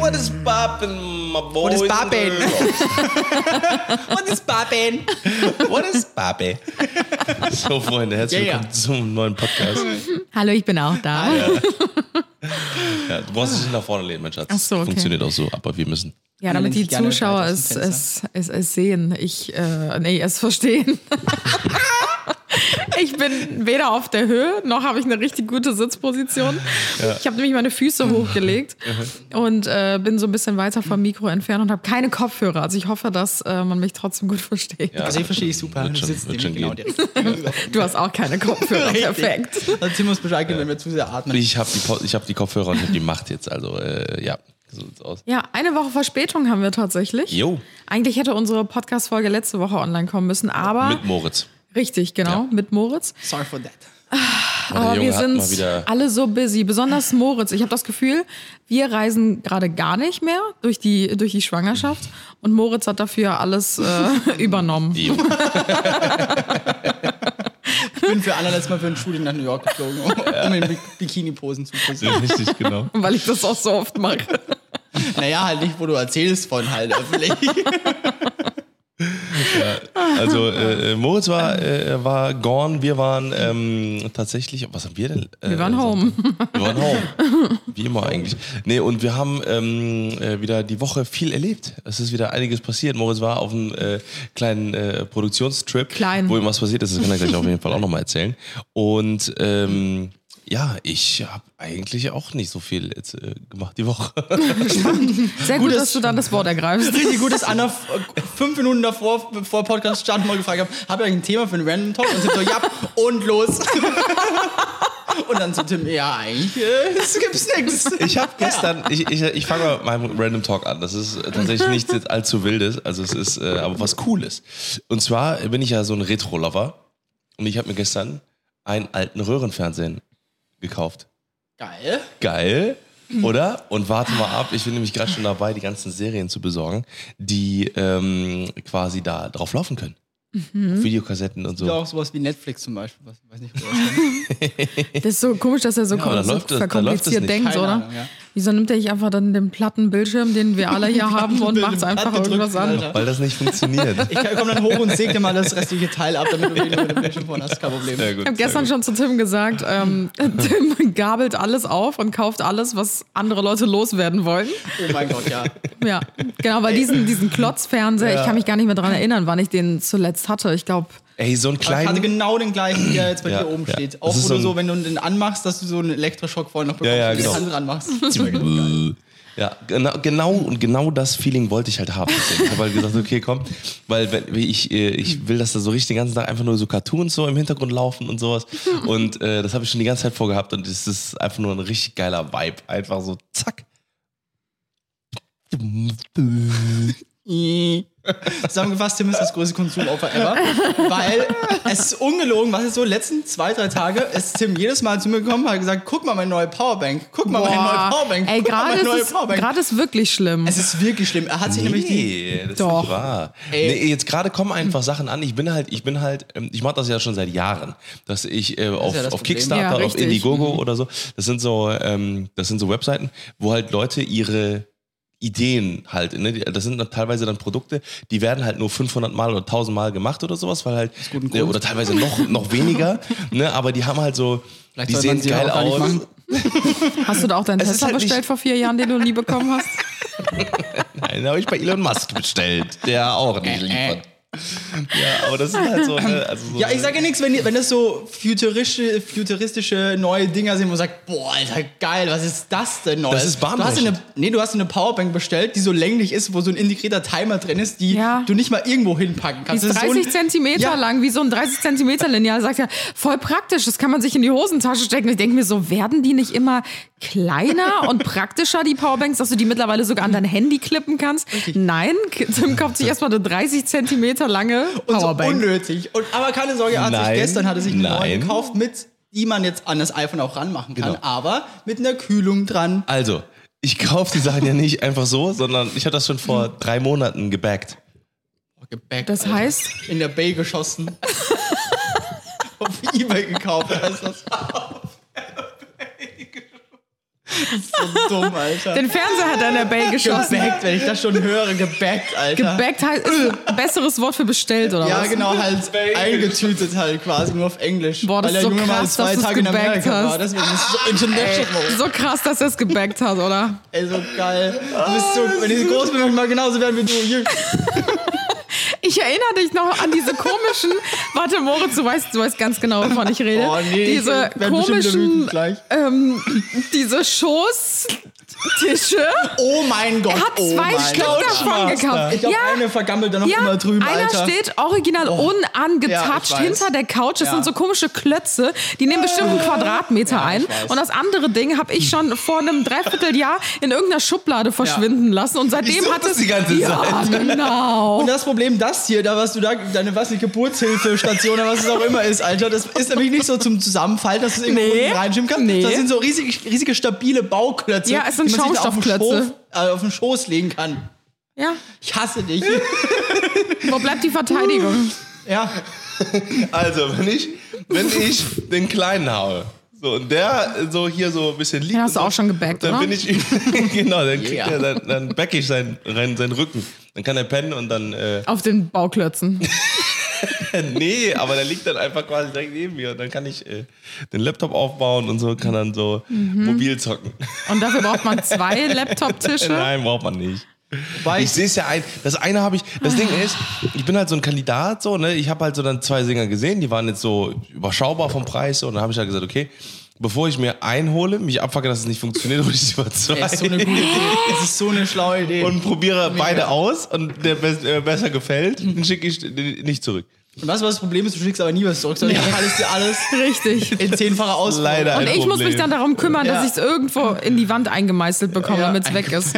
what is poppin', my boys? What is poppin'? What is poppin'? What is Papi? So, Freunde, herzlich Ja, ja. willkommen zum neuen Podcast. Hallo, ich bin auch da. Ja, du brauchst dich nicht nach vorne lehnen, mein Schatz. Ach so, okay. Funktioniert auch so, aber wir müssen. Ja, damit die Zuschauer es, es, es, es sehen. Ich, äh, nee, es verstehen. ich bin weder auf der Höhe, noch habe ich eine richtig gute Sitzposition. Ich habe nämlich meine Füße hochgelegt und äh, bin so ein bisschen weiter vom Mikro entfernt und habe keine Kopfhörer. Also ich hoffe, dass äh, man mich trotzdem gut versteht. Ja. Also ich verstehe ich super. Du schon- genau. Du hast auch keine Kopfhörer. Perfekt. Also Tim muss Bescheid geben, wenn wir zu sehr atmen. Ich habe die, ich hab die Kopfhörer und ich habe die Macht jetzt. Also, äh, ja, so sieht's aus. Ja, eine Woche Verspätung haben wir tatsächlich. Jo, Eigentlich hätte unsere Podcast-Folge letzte Woche online kommen müssen, aber mit Moritz. Richtig, genau, Ja. mit Moritz. Sorry for that. Der Aber Junge wir sind alle so busy, besonders Moritz. Ich habe das Gefühl, wir reisen gerade gar nicht mehr durch die, durch die Schwangerschaft und Moritz hat dafür alles äh, übernommen. Ich bin für allerletztes Mal für ein Shooting nach New York geflogen, um in Bi- Bikini-Posen zu posieren. Richtig, genau. weil ich das auch so oft mache. Naja, halt nicht, wo du erzählst von halt öffentlich. Also, äh, äh, Moritz war, äh, war gone. Wir waren ähm, tatsächlich. Was haben wir denn? Äh, Wir waren home. Wir waren home. Wie immer eigentlich. Nee, und wir haben ähm, äh, wieder die Woche viel erlebt. Es ist wieder einiges passiert. Moritz war auf einem äh, kleinen Produktionstrip, Klein. wo ihm was passiert ist. Das kann er gleich auf jeden Fall auch nochmal erzählen. Und ähm, ja, ich habe eigentlich auch nicht so viel jetzt, äh, gemacht die Woche. Sehr gut, Gutes- dass du dann das Wort ergreifst. Richtig gut, dass Anna f- fünf Minuten davor, bevor Podcast starten, mal gefragt hat, habt ihr eigentlich ein Thema für einen Random Talk? Und Tim so, ja, und los. Und dann zu Tim, ja, eigentlich äh, es gibt's nichts. Ich habe gestern, ich, ich, ich fange mal mit meinem Random Talk an. Das ist äh, tatsächlich nichts jetzt allzu wildes, also es ist äh, aber was Cooles. Und zwar bin ich ja so ein Retro-Lover und ich habe mir gestern einen alten Röhrenfernsehen gekauft. Geil. Geil, oder? Und warte mal ab, ich bin nämlich gerade schon dabei, die ganzen Serien zu besorgen, die ähm, quasi da drauf laufen können. Auf Videokassetten und so. Ja, auch sowas wie Netflix zum Beispiel. Was, weiß nicht, wo das. Das ist so komisch, dass er so, aber da so läuft das- da läuft verkompliziert denkt, Keine oder? Ahnung, ja. Wieso nimmt er nicht einfach dann den platten Bildschirm, den wir alle hier haben, und macht einfach Platt irgendwas an? Weil das nicht funktioniert. Ich komme dann hoch und säge dir mal das restliche Teil ab, damit du wieder mit dem Bildschirm vorne hast. Kein Problem. Gut, Ich habe gestern gut. schon zu Tim gesagt, ähm, Tim gabelt alles auf und kauft alles, was andere Leute loswerden wollen. Oh mein Gott, ja. Ja, genau, weil diesen, diesen Klotzfernseher, ich kann mich gar nicht mehr dran erinnern, wann ich den zuletzt hatte. Ich glaube, Ey, so ein Ich hatte genau den gleichen, der jetzt bei Ja, dir oben ja. steht. Auch wo so du so, wenn du den anmachst, dass du so einen Elektroschock vorher noch bekommst, Ja, ja, wenn du genau. die Hand dran machst. Ja, genau, genau und genau das Feeling wollte ich halt haben. Ich habe halt gesagt, okay, komm, weil wenn, ich, äh, ich will, dass da so richtig den ganzen Tag einfach nur so Cartoons so im Hintergrund laufen und sowas. Und äh, das habe ich schon die ganze Zeit vorgehabt und es ist einfach nur ein richtig geiler Vibe. Einfach so zack. Zusammengefasst, Tim ist das größte Konsumopfer ever. Weil es ist ungelogen, was ist so, letzten zwei, drei Tage ist Tim jedes Mal zu mir gekommen und hat gesagt, guck mal meine neue Powerbank, guck mal meine neue Powerbank, ey, guck mal gerade meine neue ist, es- Powerbank. gerade ist wirklich schlimm. Es ist wirklich schlimm. Er hat sich nämlich die... Nee, das Doch. ist nicht wahr. Nee, jetzt gerade kommen einfach Sachen an. Ich bin halt, ich bin halt, ähm, ich mache das ja schon seit Jahren, dass ich äh, auf, ja das auf. Kickstarter, Ja, auf. Indiegogo oder so, das sind so, ähm, das sind so Webseiten, wo halt Leute ihre Ideen halt, ne? das sind dann teilweise dann Produkte, die werden halt nur 500 Mal oder 1000 Mal gemacht oder sowas, weil halt, ne, oder teilweise noch, noch weniger, ne? aber die haben halt so, Vielleicht die sehen sie geil nicht aus. Hast du da auch deinen Es Tesla halt bestellt vor vier Jahren, den du nie bekommen hast? Nein, den habe ich bei Elon Musk bestellt, der auch nicht liefert. Ja, aber das ist halt so, ne? also so Ja, ich sage ja nichts, wenn, wenn das so futuristische, futuristische neue Dinger sind, wo man sagt, boah, Alter, geil, was ist das denn Neues? Das ist du hast eine, Nee, du hast eine Powerbank bestellt, die so länglich ist, wo so ein integrierter Timer drin ist, die Ja. du nicht mal irgendwo hinpacken Die kannst. ist Das so 30 ein- Zentimeter Ja. lang, wie so ein 30 Zentimeter Lineal. Sagt ja, voll praktisch, das kann man sich in die Hosentasche stecken. Ich denke mir so, werden die nicht immer kleiner und praktischer, die Powerbanks, dass du die mittlerweile sogar an dein Handy klippen kannst? Nein, Tim kauft sich erstmal eine 30 Zentimeter lange und so Powerbank. unnötig. Und, aber keine Sorge, er hat sich Nein, gestern hat er sich eine neue nein. gekauft, mit, die man jetzt an das iPhone auch ranmachen kann, Genau. aber mit einer Kühlung dran. Also, ich kaufe die Sachen ja nicht einfach so, sondern ich habe das schon vor drei Monaten gebackt. Gebäck. Das Alter. heißt, In der Bay geschossen. Auf Ebay gekauft heißt das. Das ist so dumm, Alter. den Fernseher hat er in der Bay geschossen. Gebackt, wenn ich das schon höre, gebackt, Alter. Gebackt heißt, ist ein besseres Wort für bestellt, oder Ja, was? genau, halt eingetütet halt quasi, nur auf Englisch. Boah, das Weil ist der so Junge mal krass, zwei dass Tage in gebackt Amerika hast. war. Deswegen ist es so international. So krass, dass er es gebackt hat, oder? Ey, so geil. Du bist so, wenn ich so groß bin, möchte ich mal genauso werden wie du. Ich erinnere dich noch an diese komischen, warte Moritz, du weißt, du weißt ganz genau, wovon ich rede. Oh nee, diese ich komischen, ähm, diese Schoßtische. Oh mein Gott, Er hat oh zwei mein Stück davon gekauft. Ich glaube, ja, eine vergammelt da noch ja, immer drüben, einer Alter. steht original Ja, unangetouched ich weiß. hinter der Couch. Das Ja. sind so komische Klötze, die nehmen bestimmt einen Quadratmeter Ja, ein. Und das andere Ding habe ich schon vor einem Dreivierteljahr in irgendeiner Schublade verschwinden lassen. Und seitdem hat das es die ganze ja, Zeit. genau. Und das Problem, das hier, da was du da, deine was nicht, Geburtshilfestation oder was es auch immer ist, Alter, das ist nämlich nicht so zum Zusammenfalten, dass du es irgendwo Nee. reinschieben kannst. Nee. Das sind so riesige, riesige stabile Bauklötze, Ja, es sind die man auf Schaumstoffklötze. Schoß, äh, auf den Schoß legen kann. Ja, Ich hasse dich. wo bleibt die Verteidigung? ja. Also, wenn ich, wenn ich den Kleinen haue, so, und der so hier so ein bisschen liegt. Den hast du auch schon gebackt, Dann oder? bin ich, genau, dann kriegt Ja. er, dann, dann back ich seinen, seinen Rücken. Dann kann er pennen und dann, äh, Auf den Bauklötzen. nee, aber der liegt dann einfach quasi direkt neben mir und dann kann ich äh, den Laptop aufbauen und so, kann dann so Mhm. mobil zocken. Und dafür braucht man zwei Laptop-Tische. Nein, braucht man nicht. Wobei Ich sehe es ja ein. Das eine habe ich. Das Ding ist, ich bin halt so ein Kandidat so. Ne, ich habe halt so dann zwei Sänger gesehen, die waren jetzt so überschaubar vom Preis so, und dann habe ich halt gesagt, okay, bevor ich mir einhole, mich abfacke, dass es nicht funktioniert, hole ich lieber zwei Das ist so eine gute Idee. Das ist so eine schlaue Idee. und probiere beide aus und der bes äh, besser gefällt, Mhm. den schicke ich nicht zurück. Und weißt du, was das Problem ist? Du schickst aber nie was zurück, sondern ich alles dir alles Richtig. in zehnfacher Ausführung. Leider. Und ein ich muss Problem. mich dann darum kümmern, Ja. dass ich es irgendwo in die Wand eingemeißelt bekomme, damit es weg ist.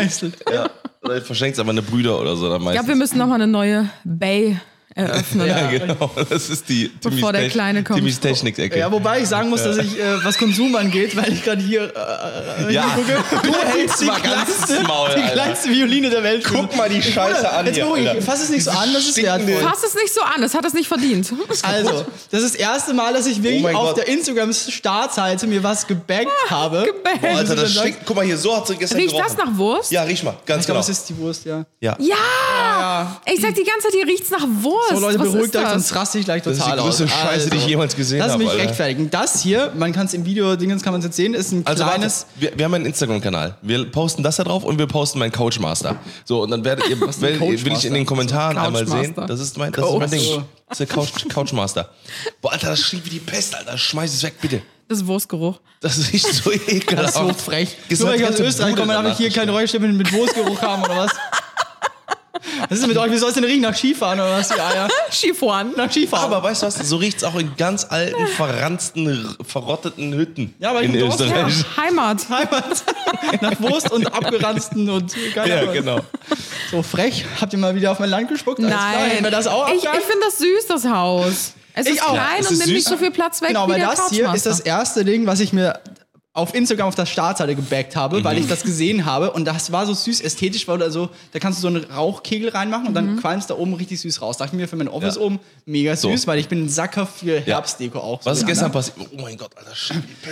Ja. Oder ich verschenke es an meine Brüder oder so. Dann Ich glaube, wir meistens. müssen nochmal eine neue Bay eröffnen. ja, genau. Das ist die Bevor Timmys der Kleine kommt. Timmys Technik-Ecke. Ja, wobei ich sagen muss, dass ich, äh, was Konsum angeht, weil ich gerade hier äh, Ja, du hältst die kleinste, Maul, die kleinste Violine der Welt. Guck mal die Scheiße an Jetzt hier, Alter. fass es nicht so an, das ist wertvoll. Fass es nicht so an, es hat es nicht verdient. Also, das ist das erste Mal, dass ich wirklich Oh auf Gott. der Instagram-Startseite mir was gebackt habe. gebackt. Boah, Alter, das stinkt. Guck mal hier, so hat sie gestern Riecht gerochen. das nach Wurst? Ja, riech mal, ganz Ich genau. es ist die Wurst, ja. ja. Ja! Ich sag die ganze Zeit, hier riecht's nach Wurst. So, Leute, Was beruhigt ist euch, das? sonst raste ich gleich ist die total aus. größte Scheiße, die ich jemals gesehen Lass habe, mich Alter. rechtfertigen. Das hier, man kann es im Video, Dingens kann man es jetzt sehen, ist ein Also kleines... warte, wir, wir haben einen Instagram-Kanal. Wir posten das da drauf und wir posten meinen Couchmaster. So, und dann werdet ihr, werdet, will ich in den Kommentaren einmal sehen. Das ist mein, das ist mein. Ding. Das ist der Couch, Couchmaster. Boah, Alter, das stinkt wie die Pest, Alter. Schmeiß es weg, bitte. Das ist Wurstgeruch. Das riecht so ekelhaft. Das ist so frech. Nur weil ich aus Österreich komme, darf ich hier keine Räucherstimmen mit Wurstgeruch haben oder was? Was ist denn mit euch? Wie soll es denn riechen? Nach Skifahren oder was? Ja, ja. Skifahren. Nach Skifahren. Aber weißt du was? So riecht's auch in ganz alten, verranzten, verrotteten Hütten Ja, aber ich in Dorf, Ja, Österreich. Heimat. Heimat. Nach Wurst und abgeranzten und keine Ja, genau. So frech. Habt ihr mal wieder auf mein Land gespuckt? Nein. hätten wir das auch ich ich finde das süß, das Haus. Es Ich ist auch. klein Es und ist nimmt süß. nicht so viel Platz weg Genau, wie weil der das hier ist das erste Ding, was ich mir auf Instagram auf der Startseite gebackt habe, weil ich das gesehen habe und das war so süß ästhetisch, weil da so, da kannst du so einen Rauchkegel reinmachen und dann qualmst da oben richtig süß raus. Dachte ich mir für mein Office Ja. oben mega süß, So. weil ich bin ein Sacker für Herbstdeko auch. Was ist gestern passiert? Oh mein Gott, Alter.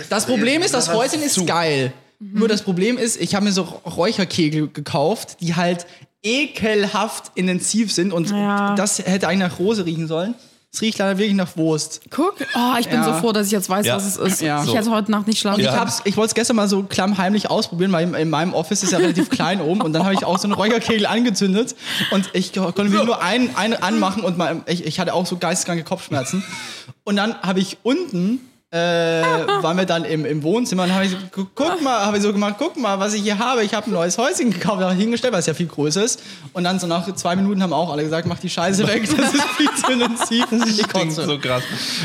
Das Problem ist, das Häuschen ist zu. geil. Nur das Problem ist, ich habe mir so Räucherkegel gekauft, die halt ekelhaft intensiv sind und Ja. das hätte eigentlich nach Rose riechen sollen. Es riecht leider wirklich nach Wurst. Guck, oh, ich bin Ja. so froh, dass ich jetzt weiß, Ja. was es ist. Ja. Ich hätte heute Nacht nicht schlafen Ja. ich, hab's, ich wollte es gestern mal so klammheimlich ausprobieren, weil in, in meinem Office ist ja relativ klein oben und dann habe ich auch so einen Räucherkegel angezündet und ich konnte mir nur einen, einen anmachen und mal, ich, ich hatte auch so geisteskranke Kopfschmerzen. Und dann habe ich unten, äh, waren wir dann im, im Wohnzimmer und habe ich so, gu- guck mal, habe ich so gemacht, guck mal, was ich hier habe. Ich habe ein neues Häuschen gekauft, habe ich hingestellt, weil es ja viel größer ist. Und dann so nach zwei Minuten haben auch alle gesagt, mach die Scheiße weg, das ist viel zu intensiv. Ich Stinkt kotze. so krass.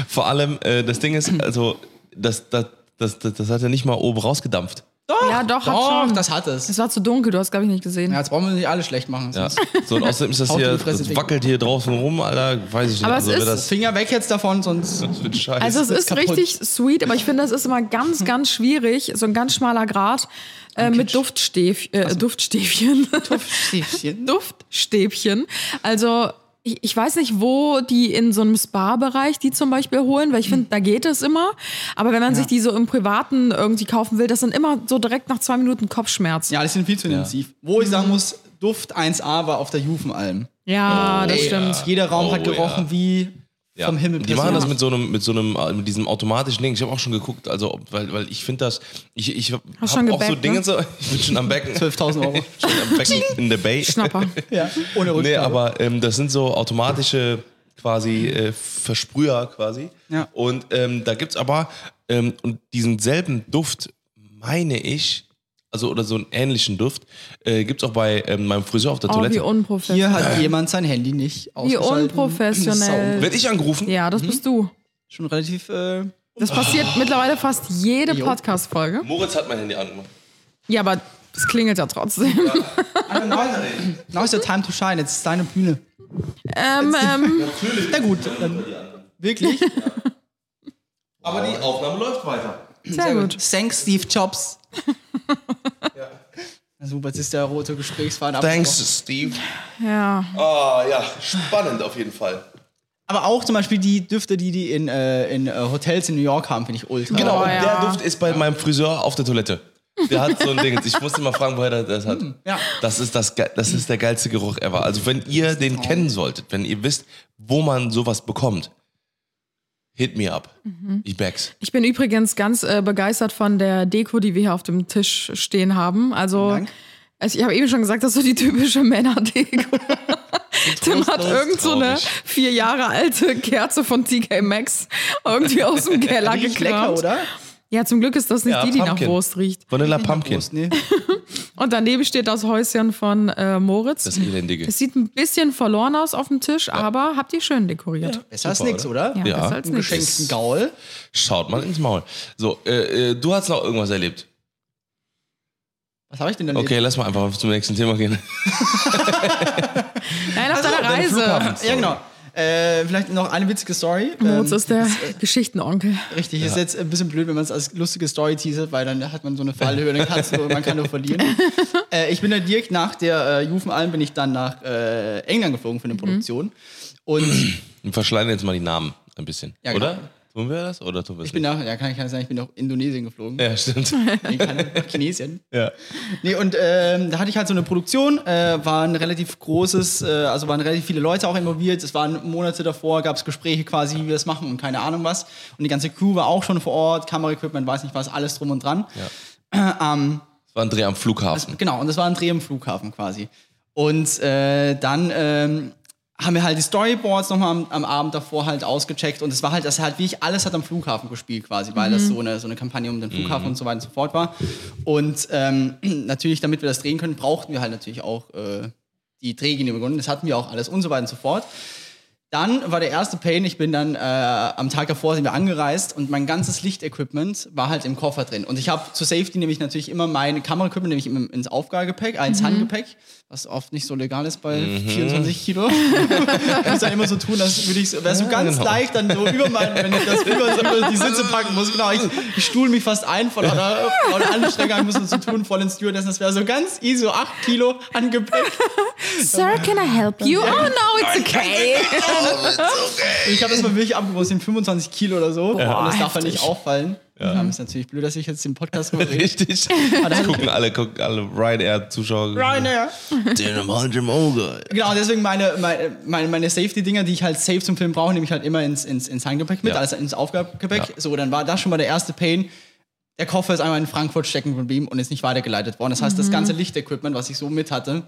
Vor allem, äh, das Ding ist, also, das, das, das, das, das hat ja nicht mal oben rausgedampft. Doch, Ja, doch, hat doch schon. das hat es. Es war zu dunkel, du hast, glaube ich, nicht gesehen. Ja, jetzt brauchen wir nicht alle schlecht machen. Ja. So, und außerdem ist das Haut in hier, die Fresse, das Digga. wackelt hier draußen rum, Alter, weiß ich nicht. Aber es also, ist- wer das, Finger weg jetzt davon, sonst. das wird scheiße. Also es ist kaputt. richtig sweet, aber ich finde, das ist immer ganz, ganz schwierig, so ein ganz schmaler Grat äh, mit Duftstäf äh, Duftstäbchen. Stiefchen. Duftstäbchen. Also Ich, ich weiß nicht, wo die in so einem Spa-Bereich die zum Beispiel holen, weil ich finde, da geht es immer. Aber wenn man sich die so im Privaten irgendwie kaufen will, das sind immer so direkt nach zwei Minuten Kopfschmerzen. Ja, die sind viel zu intensiv. Wo ich sagen muss, Duft 1A war auf der Jufenalm. Ja, das Ey, stimmt. Jeder Raum Oh, hat gerochen ja. wie Ja. vom Himmel. Die machen das mit so einem, mit so einem, äh, mit diesem automatischen Ding. Ich habe auch schon geguckt, also weil, weil ich finde das, ich, ich habe auch so gebackt, Dinge ne? so, ich bin schon am Becken, 12.000 Euro. schon am Becken in der Bay. Schnapper. ja, ohne Rückgabe. Nee, aber ähm, das sind so automatische quasi äh, Versprüher quasi. Ja. Und ähm, da gibt's aber ähm, und diesen selben Duft meine ich, also oder so einen ähnlichen Duft, äh, gibt's auch bei ähm, meinem Friseur auf der Oh, wie Toilette. unprofessionell. Hier hat jemand sein Handy nicht Wie ausgeschaltet. unprofessionell. Werd ich angerufen? Ja, das bist du. Schon relativ. Äh, Das passiert mittlerweile fast jede. Podcast-Folge. Moritz hat mein Handy angemacht. Ja, aber es klingelt ja trotzdem. now is the time to shine. Jetzt ist deine Bühne. ähm, ähm, Na gut, dann wirklich. Aber die Aufnahme läuft weiter. sehr gut. Thanks, Steve Jobs. Na super, jetzt ist der rote Gesprächsfaden abgebrochen. Thanks, Steve. Ja. Ah ja, spannend auf jeden Fall. Aber auch zum Beispiel die Düfte, die die in, äh, in äh, Hotels in New York haben, finde ich ultra. Genau, Oh, und ja. der Duft ist bei meinem Friseur auf der Toilette. Der hat so ein Ding. Ich musste mal fragen, woher der das hat. Ja. Das ist, das, das ist der geilste Geruch ever. Also wenn ihr den kennen solltet, wenn ihr wisst, wo man sowas bekommt, hit me up. Ich bags. Ich bin übrigens ganz äh, begeistert von der Deko, die wir hier auf dem Tisch stehen haben. Also, also ich habe eben schon gesagt, das ist so die typische Männerdeko. Tim hat irgend so eine vier Jahre alte Kerze von TK Maxx irgendwie aus dem Keller Riecht lecker, oder? Ja, zum Glück ist das nicht Ja, die, die nach. Wurst riecht. Vanilla Pumpkin. Prost, nee. Und daneben steht das Häuschen von äh, Moritz. Das Elendige. Es sieht ein bisschen verloren aus auf dem Tisch, aber habt ihr schön dekoriert. Besser als Super, nix, oder? Ja, Ja. besser als Einen nichts. geschenkten Gaul. Schaut mal ins Maul. So, äh, äh, du hast noch irgendwas erlebt. Was habe ich denn erlebt? Okay, lass mal einfach zum nächsten Thema gehen. Nein, auf Also, deiner deine Reise. Ja, genau. Äh, vielleicht noch eine witzige Story. Moritz Ähm, ist der Geschichtenonkel. Richtig, ist jetzt ein bisschen blöd, wenn man es als lustige Story teasert, weil dann hat man so eine Fallhöhe, dann kannst du, man kann nur verlieren. äh, ich bin dann direkt nach der äh, Jufenalm bin ich dann nach äh, England geflogen für eine Produktion. Und Wir verschleiern jetzt mal die Namen ein bisschen. Ja, genau. Tun wir das? Oder tun wir es ich bin nach, ja, kann ich sagen, ich bin nach Indonesien geflogen. Ja, stimmt. Nee, nach Chinesien. ja. Nee, und ähm, da hatte ich halt so eine Produktion, äh, war ein relativ großes, äh, also waren relativ viele Leute auch involviert. Es waren Monate davor, gab es Gespräche quasi, wie wir das machen und keine Ahnung was. Und die ganze Crew war auch schon vor Ort, Kameraequipment, weiß nicht was, alles drum und dran. Ähm, Es war ein Dreh am Flughafen. Genau, und das war ein Dreh im Flughafen quasi. Und äh, dann ähm, haben wir halt die Storyboards nochmal am, am Abend davor halt ausgecheckt und es war halt, das halt wirklich alles hat am Flughafen gespielt quasi, weil das so eine, so eine Kampagne um den Flughafen und so weiter und so fort war. Und ähm, natürlich, damit wir das drehen können, brauchten wir halt natürlich auch äh, die Drehgenehmigung. Das hatten wir auch alles und so weiter und so fort. Dann war der erste Pain, ich bin dann äh, am Tag davor sind wir angereist und mein ganzes Lichtequipment war halt im Koffer drin. Und ich habe zur Safety nämlich natürlich immer mein Kameraequipment nämlich ins Aufgabegepäck, ins Handgepäck, was oft nicht so legal ist bei 24 Kilo. ich muss dann immer so tun, als würde ich so, wäre so ganz genau. leicht dann so über mein, wenn ich das über, über die Sitze packen muss. Genau, ich, ich stuhl mich fast ein von einer, von einer Anstrengung, muss zu tun, vor den Stewardessen. Das wäre so ganz easy, so 8 Kilo Handgepäck. Sir, can I help you? Oh no, it's okay. Ich habe das mal wirklich es sind 25 Kilo oder so. und das darf halt heftig. nicht auffallen. Ja. ist natürlich blöd, dass ich jetzt den Podcast rede. Richtig. Das gucken alle, gucken alle Ryanair-Zuschauer. Ryanair. Den Mann im Auge. Genau, deswegen meine, meine, meine, Safety-Dinger, die ich halt safe zum Film brauche, nehme ich halt immer ins, ins, ins Handgepäck mit, Ja. also ins Aufgabegepäck. Ja. So, dann war das schon mal der erste Pain. Der Koffer ist einmal in Frankfurt stecken geblieben und ist nicht weitergeleitet worden. Das heißt, das ganze Lichtequipment, was ich so mit hatte,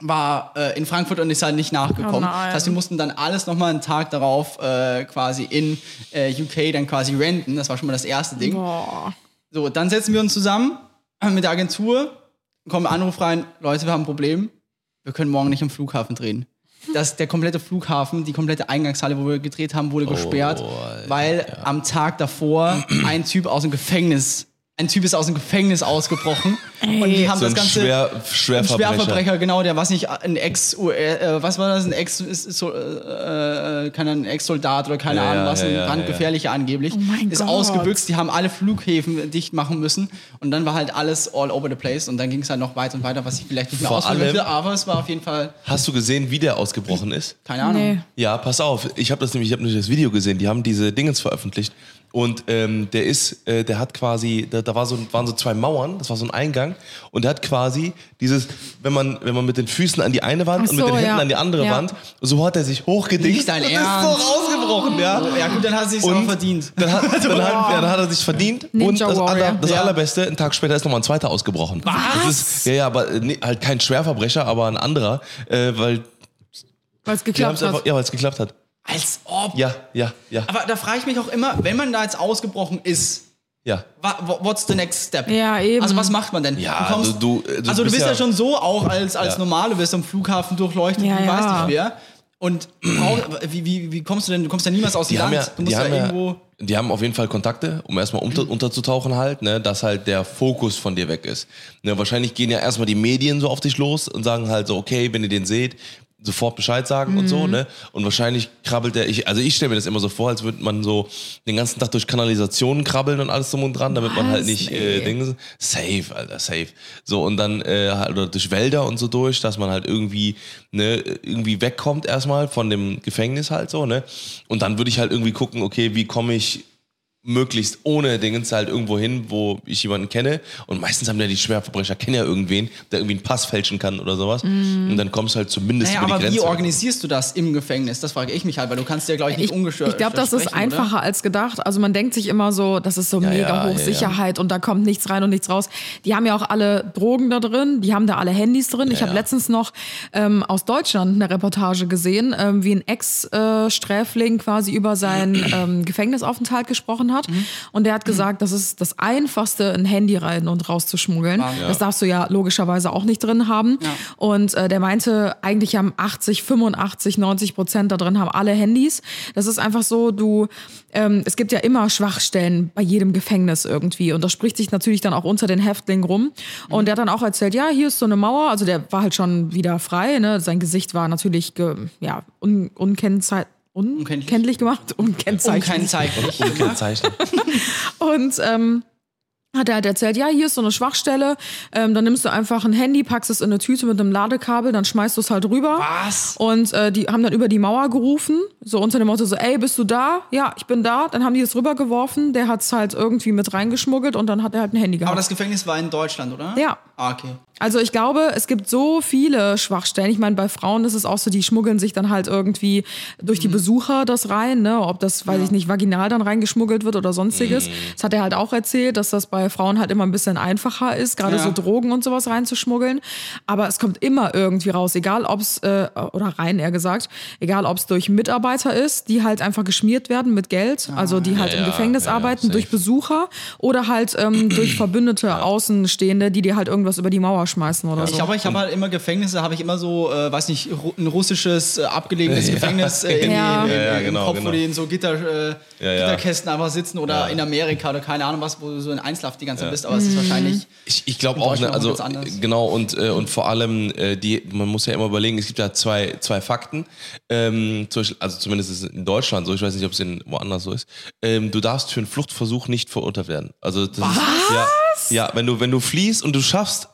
war äh, in Frankfurt und ist halt nicht nachgekommen. Oh das heißt, wir mussten dann alles nochmal einen Tag darauf äh, quasi in äh, UK dann quasi renten. Das war schon mal das erste Ding. Boah. So, dann setzen wir uns zusammen mit der Agentur, kommt ein Anruf rein, Leute, wir haben ein Problem, wir können morgen nicht am Flughafen drehen. Das, der komplette Flughafen, die komplette Eingangshalle, wo wir gedreht haben, wurde gesperrt, weil am Tag davor ein Typ aus dem Gefängnis ein Typ ist aus dem Gefängnis ausgebrochen und die haben So das ein ganze Schwer, ein Schwerverbrecher. Schwerverbrecher, genau, der was nicht ein Ex, äh, was war das, ein Ex, ist, ist so, äh, äh, Ahnung, ein Ex-Soldat oder keine Ja, Ahnung was, ja, ein ja, brandgefährlicher angeblich, mein ist Gott. ausgebüxt, die haben alle Flughäfen dicht machen müssen und dann war halt alles all over the place und dann ging es halt noch weiter und weiter, was ich vielleicht nicht mehr ausführen aber es war auf jeden Fall, Hast du gesehen, wie der ausgebrochen ist? keine Ahnung. Nee. Ja, pass auf. Ich habe das nämlich, ich habe nämlich das Video gesehen. Die haben diese Dingens veröffentlicht und ähm, der ist, äh, der hat quasi, da, da war so, waren so zwei Mauern. Das war so ein Eingang und der hat quasi dieses, wenn man, wenn man mit den Füßen an die eine Wand Ach und mit den Händen ja. an die andere Ja. Wand, so hat er sich. Nicht dein und Ernst. ist so rausgebrochen, ja. Ja gut, dann hat er sich auch Und verdient. Dann hat, dann, hat, ja, dann hat er sich verdient. Ninja und das, aller, das Ja. Allerbeste, einen Tag später ist nochmal ein zweiter ausgebrochen. Was? Das ist, ja, ja, aber äh, nee, halt kein Schwerverbrecher, aber ein anderer, äh, weil Weil es geklappt haben's einfach, hat. ja, weil es geklappt hat. Als ob. Ja, ja, ja, Aber da frage ich mich auch immer, wenn man da jetzt ausgebrochen ist, ja. what's the next step? Ja, eben. Also was macht man denn? Ja, du kommst, du- du- du also du bist bist ja, ja- schon so auch als, als Ja. normal, du wirst am Flughafen durchleuchtet, Ja, du ja. weißt nicht wer. Und wie, wie, wie kommst du denn? Du kommst ja niemals aus dem Die haben, Land. ja, du musst die, ja haben irgendwo. ja, die haben auf jeden Fall Kontakte, um erstmal unter, unterzutauchen halt, ne, dass halt der Fokus von dir weg ist. Ne, wahrscheinlich gehen ja erstmal die Medien so auf dich los und sagen halt so, okay, wenn ihr den seht, sofort Bescheid sagen und so, ne? Und wahrscheinlich krabbelt der, ich, also ich stelle mir das immer so vor, als würde man so den ganzen Tag durch Kanalisationen krabbeln und alles drum und dran, damit man halt Was? nicht äh. Dinge, safe, Alter, safe. So und dann äh, halt oder durch Wälder und so durch, dass man halt irgendwie ne irgendwie wegkommt erstmal von dem Gefängnis halt so, ne? Und dann würde ich halt irgendwie gucken, okay, wie komme ich möglichst ohne Dingens halt irgendwo hin, wo ich jemanden kenne. Und meistens haben ja die Schwerverbrecher kennen ja irgendwen, der irgendwie einen Pass fälschen kann oder sowas. Und dann kommst du halt zumindest Naja, über aber die wie Grenze. organisierst du das im Gefängnis? Das frage ich mich halt, weil du kannst ja, glaube ich, nicht Ich, ungestört ich glaube, das ist sprechen, oder? einfacher als gedacht. Also man denkt sich immer so, das ist so Ja, mega ja, hoch ja, und da kommt nichts rein und nichts raus. Die haben ja auch alle Drogen da drin, die haben da alle Handys drin. ich habe ja. letztens noch ähm, aus Deutschland eine Reportage gesehen, ähm, wie ein Ex-Sträfling quasi über seinen ähm, Gefängnisaufenthalt gesprochen hat. Mhm. Und der hat gesagt, das ist das Einfachste, ein Handy rein und rauszuschmuggeln. Das darfst du ja logischerweise auch nicht drin haben. Ja. Und äh, der meinte, eigentlich haben 80, 85, 90 Prozent da drin haben alle Handys. Das ist einfach so, du, ähm, es gibt ja immer Schwachstellen bei jedem Gefängnis irgendwie. Und das spricht sich natürlich dann auch unter den Häftlingen rum. Und der hat dann auch erzählt, ja, hier ist so eine Mauer. Also der war halt schon wieder frei. Ne? Sein Gesicht war natürlich ge, ja, un, unkennzei un Unkenntlich. unkenntlich gemacht. Unkennzeichnet. Unkennzeichnet. Gekennzeichnet. Und ähm, hat er halt erzählt, ja, hier ist so eine Schwachstelle, ähm, dann nimmst du einfach ein Handy, packst es in eine Tüte mit einem Ladekabel, dann schmeißt du es halt rüber. Was? Und äh, die haben dann über die Mauer gerufen, so unter dem Motto so, ey, bist du da? Ja, ich bin da. Dann haben die es rübergeworfen, der hat es halt irgendwie mit reingeschmuggelt und dann hat er halt ein Handy gehabt. Aber das Gefängnis war in Deutschland, oder? Ja. Ah, okay. Also ich glaube, es gibt so viele Schwachstellen. Ich meine, bei Frauen ist es auch so, die schmuggeln sich dann halt irgendwie durch Mhm. die Besucher das rein, ne? Ob das, weiß ich nicht, vaginal dann reingeschmuggelt wird oder sonstiges. Mhm. Das hat er halt auch erzählt, dass das bei Frauen halt immer ein bisschen einfacher ist, gerade Ja. so Drogen und sowas reinzuschmuggeln. Aber es kommt immer irgendwie raus, egal ob es, äh, oder rein eher gesagt, egal ob es durch Mitarbeiter ist, die halt einfach geschmiert werden mit Geld, also die halt Ja, im ja, Gefängnis ja, ja, arbeiten, durch Besucher oder halt ähm, durch Verbündete Außenstehende, die dir halt irgendwas über die Mauer schmeißen oder Ich so. glaube, ich habe halt immer Gefängnisse, habe ich immer so, äh, weiß nicht, ru- ein russisches, äh, abgelegenes Gefängnis äh, in, Ja. in, in, Ja, ja, im genau, Kopf, genau. wo die in so Gitter, äh, Ja, ja. Gitterkästen einfach sitzen oder Ja. in Amerika oder keine Ahnung was, wo du so in Einzelhaft die ganze Zeit bist, aber es ist wahrscheinlich. Ich, ich glaube In auch, ne, also genau und äh, und vor allem äh, die, man muss ja immer überlegen, es gibt ja zwei zwei Fakten, ähm, zum Beispiel, also zumindest ist es in Deutschland so, ich weiß nicht, ob es in woanders so ist. Ähm, du darfst für einen Fluchtversuch nicht verurteilt werden. Also das Ist, ja, ja, wenn du wenn du fliehst und du schaffst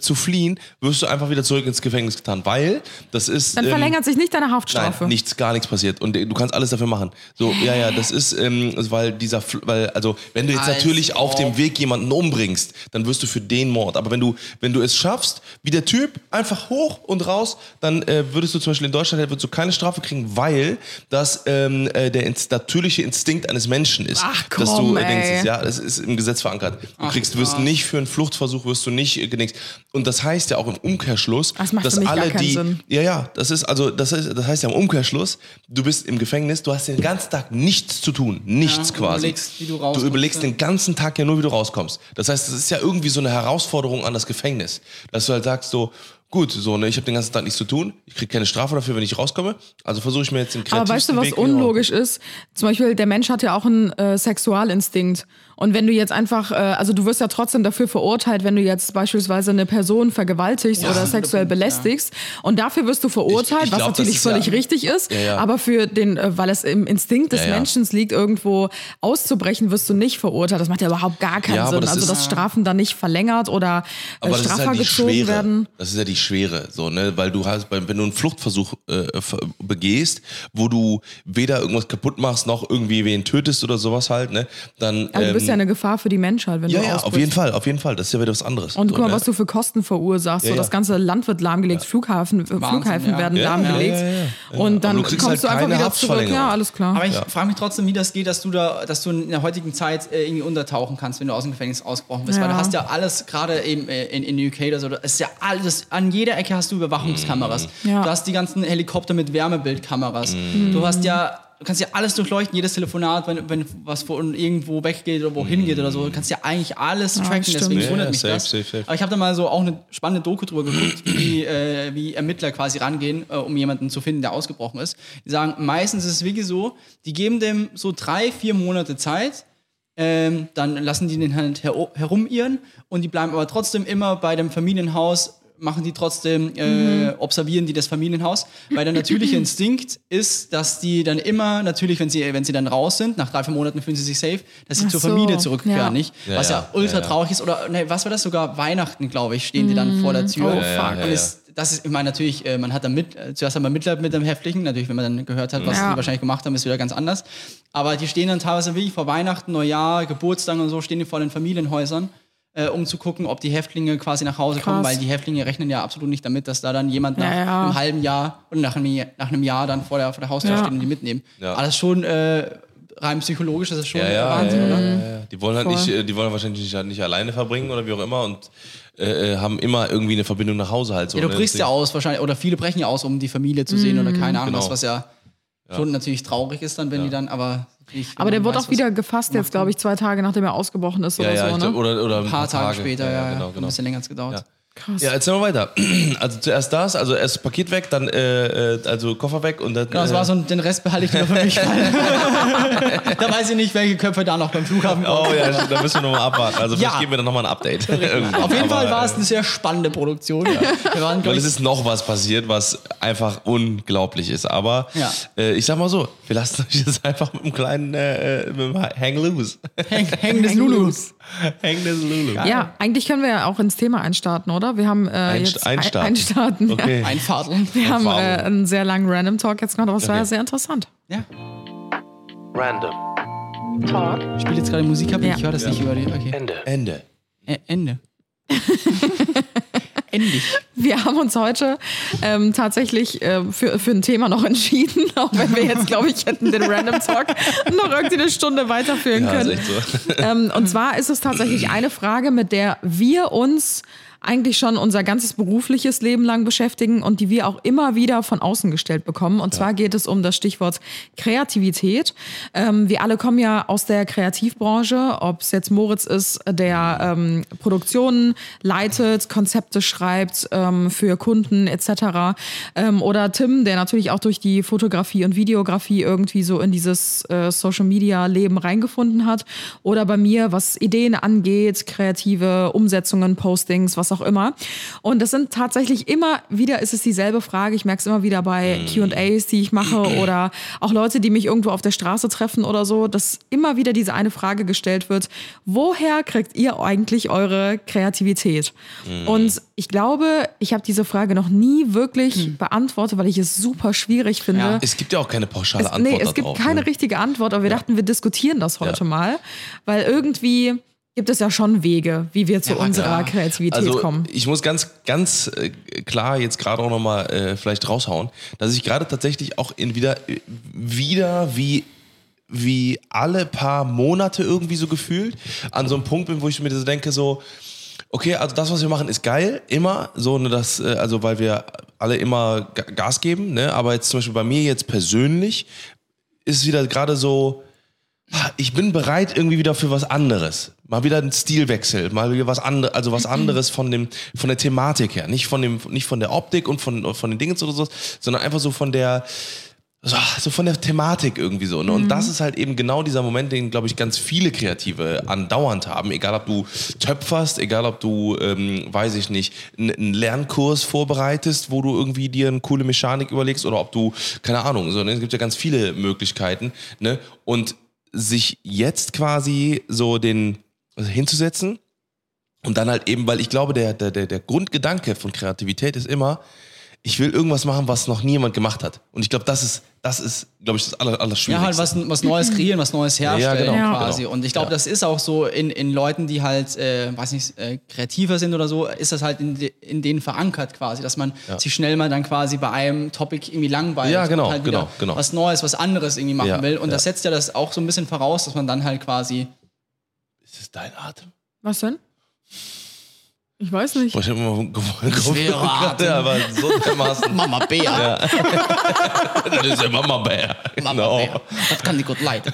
zu fliehen, wirst du einfach wieder zurück ins Gefängnis getan, weil das ist Dann ähm, verlängert sich nicht deine Haftstrafe. Nein, nichts, gar nichts passiert. Und äh, du kannst alles dafür machen. So, ja, ja, das ist, ähm, weil dieser, weil, also, wenn du jetzt Als natürlich auf dem. Weg jemanden umbringst, dann wirst du für den Mord. Aber wenn du, wenn du es schaffst, wie der Typ, einfach hoch und raus, dann äh, würdest du zum Beispiel in Deutschland würdest du keine Strafe kriegen, weil das ähm, äh, der ins, natürliche Instinkt eines Menschen ist. Ach, dass du komm, äh, denkst, ey. ja, das ist im Gesetz verankert. Du Ach, kriegst, wirst krass. nicht für einen Fluchtversuch wirst du nicht äh, gedingst. Und das heißt ja auch im Umkehrschluss, Das macht dass alle die, Sinn. ja, ja, das ist also, das, ist, das heißt ja im Umkehrschluss, du bist im Gefängnis, du hast den ganzen Tag nichts zu tun, nichts Ja, quasi. überlegst, wie du rauskommst, Du überlegst ja. den ganzen Tag ja nur, wie du rauskommst. Das heißt, das ist ja irgendwie so eine Herausforderung an das Gefängnis, dass du halt sagst so, gut, so, ne, ich habe den ganzen Tag nichts zu tun, ich kriege keine Strafe dafür, wenn ich rauskomme, also versuche ich mir jetzt den Aber weißt du, kreativsten was Weg unlogisch ist? Zum Beispiel, der Mensch hat ja auch einen äh, Sexualinstinkt. Und wenn du jetzt einfach, äh, also du wirst ja trotzdem dafür verurteilt, wenn du jetzt beispielsweise eine Person vergewaltigst oder sexuell belästigst. Und dafür wirst du verurteilt, Ich- ich was glaub, natürlich das ist ja- völlig richtig ist. Ja, ja. Aber für den, äh, weil es im Instinkt des Ja, ja. Menschen liegt, irgendwo auszubrechen, wirst du nicht verurteilt. Das macht ja überhaupt gar keinen Ja, Sinn. das also, dass Strafen dann nicht verlängert oder äh, Aber straffer halt gezogen Schwere. werden. Das ist ja die Schwere, so, ne? Weil du hast, wenn du einen Fluchtversuch äh, begehst, wo du weder irgendwas kaputt machst, noch irgendwie wen tötest oder sowas halt, ne? Dann. Also ähm, ja eine Gefahr für die Menschheit, wenn ja, du ja, ausbrichst. auf jeden Fall, auf jeden Fall. Das ist ja wieder was anderes. Und so, guck mal, ne? was du für Kosten verursachst. Ja, so das ganze Land wird lahmgelegt, Flughafen, äh, Flughäfen ja. werden Ja, lahmgelegt. ja, ja, ja. Und dann du kommst halt du einfach wieder zurück. Ja, alles klar. Aber ich frage mich trotzdem, wie das geht, dass du da, dass du in der heutigen Zeit äh, irgendwie untertauchen kannst, wenn du aus dem Gefängnis ausgebrochen bist. Weil du hast ja alles, gerade eben äh, in, in UK oder so, das ist ja alles, an jeder Ecke hast du Überwachungskameras. Ja. Du hast die ganzen Helikopter mit Wärmebildkameras. Mhm. Du hast ja, du kannst ja alles durchleuchten, jedes Telefonat, wenn, wenn was von irgendwo weggeht oder wohin geht oder so, du kannst ja eigentlich alles tracken, stimmt. deswegen Ja, wundert mich safe, das. safe, safe. Aber ich habe da mal so auch eine spannende Doku drüber geguckt, wie, äh, wie Ermittler quasi rangehen, äh, um jemanden zu finden, der ausgebrochen ist. Die sagen, meistens ist es wirklich so, die geben dem so drei, vier Monate Zeit, ähm, dann lassen die den halt her herumirren und die bleiben aber trotzdem immer bei dem Familienhaus, machen die trotzdem, äh, observieren die das Familienhaus, weil der natürliche Instinkt ist, dass die dann immer, natürlich, wenn sie, wenn sie dann raus sind, nach drei, vier Monaten fühlen sie sich safe, dass sie Ach zur so, Familie zurückkehren, ja. nicht? Ja, Was ja, ja, ultra ja, ja. traurig ist. Oder, ne, was war das sogar? Weihnachten, glaube ich, stehen die dann vor der Tür. Oh, Ja, ja, Und ja, ist, das ist, ich meine, natürlich, äh, man hat dann mit, äh, zuerst einmal Mitleid mit dem Häftling, natürlich, wenn man dann gehört hat, was Ja. die wahrscheinlich gemacht haben, ist wieder ganz anders. Aber die stehen dann teilweise wirklich vor Weihnachten, Neujahr, Geburtstag und so, stehen die vor den Familienhäusern, äh, um zu gucken, ob die Häftlinge quasi nach Hause kommen, Krass. weil die Häftlinge rechnen ja absolut nicht damit, dass da dann jemand nach Ja, ja. einem halben Jahr oder nach einem, Jahr- nach einem Jahr dann vor der, vor der Haustür Ja. steht und die mitnehmen. Ja. Alles schon äh, rein psychologisch, das ist schon Ja, ja, Wahnsinn, ja, oder? ja, ja. Die wollen halt Voll. nicht, äh, die wollen wahrscheinlich nicht, nicht alleine verbringen oder wie auch immer und äh, äh, haben immer irgendwie eine Verbindung nach Hause halt so. Ja, du ne? brichst ja aus wahrscheinlich, oder viele brechen ja aus, um die Familie zu sehen oder keine Ahnung Genau. was, was ja, schon natürlich traurig ist dann, wenn die dann, aber ich, Aber der wird weiß, auch wieder gefasst jetzt, glaube ich, zwei Tage nachdem er ausgebrochen ist Ja, oder ja, so. ne? glaub, oder, oder ein paar Tage, später, ja, ja, genau, ein genau. bisschen länger hat's gedauert. Ja. Krass. Ja, erzähl mal weiter. Also zuerst das, also erst Paket weg, dann äh, äh, also Koffer weg und dann. Genau, das äh, war so, den Rest behalte ich nur für mich. da weiß ich nicht, welche Köpfe da noch beim Flughafen Oh ja, da müssen wir nochmal abwarten. Also vielleicht Ja. geben wir dann nochmal ein Update. Auf jeden Fall war es äh, eine sehr spannende Produktion. Wir waren, Weil es ist noch was passiert, was einfach unglaublich ist. Aber Ja. äh, ich sag mal so, wir lassen euch jetzt einfach mit einem kleinen äh, äh, mit einem Hang loose. Häng, Hängen des Lulus. Hang this Lulu. Ja, eigentlich können wir ja auch ins Thema einstarten, oder? Wir haben äh, Einst- jetzt einstarten. Ein, einstarten. Okay. Ein. Ja. Wir haben äh, einen sehr langen Random Talk jetzt gemacht, aber es war Okay. ja sehr interessant. Ja. Random. Ich spiele jetzt gerade Musik ab, Ja. ich höre das nicht über die. Okay. Ende. Ende. Ä- Ende. Endlich. Wir haben uns heute ähm, tatsächlich äh, für, für ein Thema noch entschieden, auch wenn wir jetzt, glaube ich, hätten den Random Talk noch irgendwie eine Stunde weiterführen Ja, ist können. echt so. Ähm, und zwar ist es tatsächlich eine Frage, mit der wir uns eigentlich schon unser ganzes berufliches Leben lang beschäftigen und die wir auch immer wieder von außen gestellt bekommen. Und zwar geht es um das Stichwort Kreativität. Ähm, wir alle kommen ja aus der Kreativbranche, ob es jetzt Moritz ist, der ähm, Produktionen leitet, Konzepte schreibt ähm, für Kunden etc. Ähm, oder Tim, der natürlich auch durch die Fotografie und Videografie irgendwie so in dieses äh, Social-Media-Leben reingefunden hat. Oder bei mir, was Ideen angeht, kreative Umsetzungen, Postings, was auch immer. Und das sind tatsächlich immer wieder, ist es dieselbe Frage. Ich merke es immer wieder bei QAs, die ich mache oder auch Leute, die mich irgendwo auf der Straße treffen oder so, dass immer wieder diese eine Frage gestellt wird, woher kriegt ihr eigentlich eure Kreativität? Und ich glaube, ich habe diese Frage noch nie wirklich beantwortet, weil ich es super schwierig finde. Ja. Es gibt ja auch keine pauschale Es, Antwort nee, es gibt keine ne? richtige Antwort, aber wir dachten, wir diskutieren das heute Ja. mal, weil irgendwie gibt es ja schon Wege, wie wir zu Ja, unserer klar. Kreativität Also kommen. ich muss ganz, ganz äh, klar jetzt gerade auch nochmal äh, vielleicht raushauen, dass ich gerade tatsächlich auch in wieder, wieder wie wie alle paar Monate irgendwie so gefühlt an so einem Punkt bin, wo ich mir so denke, so, okay, also das, was wir machen, ist geil, immer, so, ne, das, äh, also weil wir alle immer Ga- Gas geben, ne, aber jetzt zum Beispiel bei mir jetzt persönlich ist es wieder gerade so, ich bin bereit irgendwie wieder für was anderes. Mal wieder ein Stilwechsel, mal wieder was anderes, also was anderes von dem, von der Thematik her. Nicht von dem, nicht von der Optik und von, von den Dingen oder so, sondern einfach so von der, so, so von der Thematik irgendwie so. Ne? Und das ist halt eben genau dieser Moment, den, glaube ich, ganz viele Kreative andauernd haben. Egal, ob du töpferst, egal, ob du, ähm, weiß ich nicht, einen Lernkurs vorbereitest, wo du irgendwie dir eine coole Mechanik überlegst oder ob du, keine Ahnung, so, ne? es gibt ja ganz viele Möglichkeiten. Ne? Und sich jetzt quasi so den hinzusetzen und dann halt eben, weil ich glaube, der, der, der, der Grundgedanke von Kreativität ist immer, ich will irgendwas machen, was noch niemand gemacht hat. Und ich glaube, das ist, das ist, glaube ich, das aller, aller Ja, halt was, was Neues kreieren, was Neues herstellen genau, Ja. quasi. genau. Und ich glaube, Ja. das ist auch so in, in Leuten, die halt, äh, weiß nicht, äh, kreativer sind oder so, ist das halt in, de, in denen verankert quasi, dass man sich schnell mal dann quasi bei einem Topic irgendwie langweilt Ja, genau, und halt genau, genau. was Neues, was anderes irgendwie machen Ja, will. Und das setzt ja das auch so ein bisschen voraus, dass man dann halt quasi Ist das dein Atem? Was denn? Ich weiß nicht. Boah, ich habe immer gewollt. Schwerer Atem. Ja, aber so dermaßen. Mama Bär, das ist ja Mama Bär. Mama Genau. Bär, das kann die gut leiden.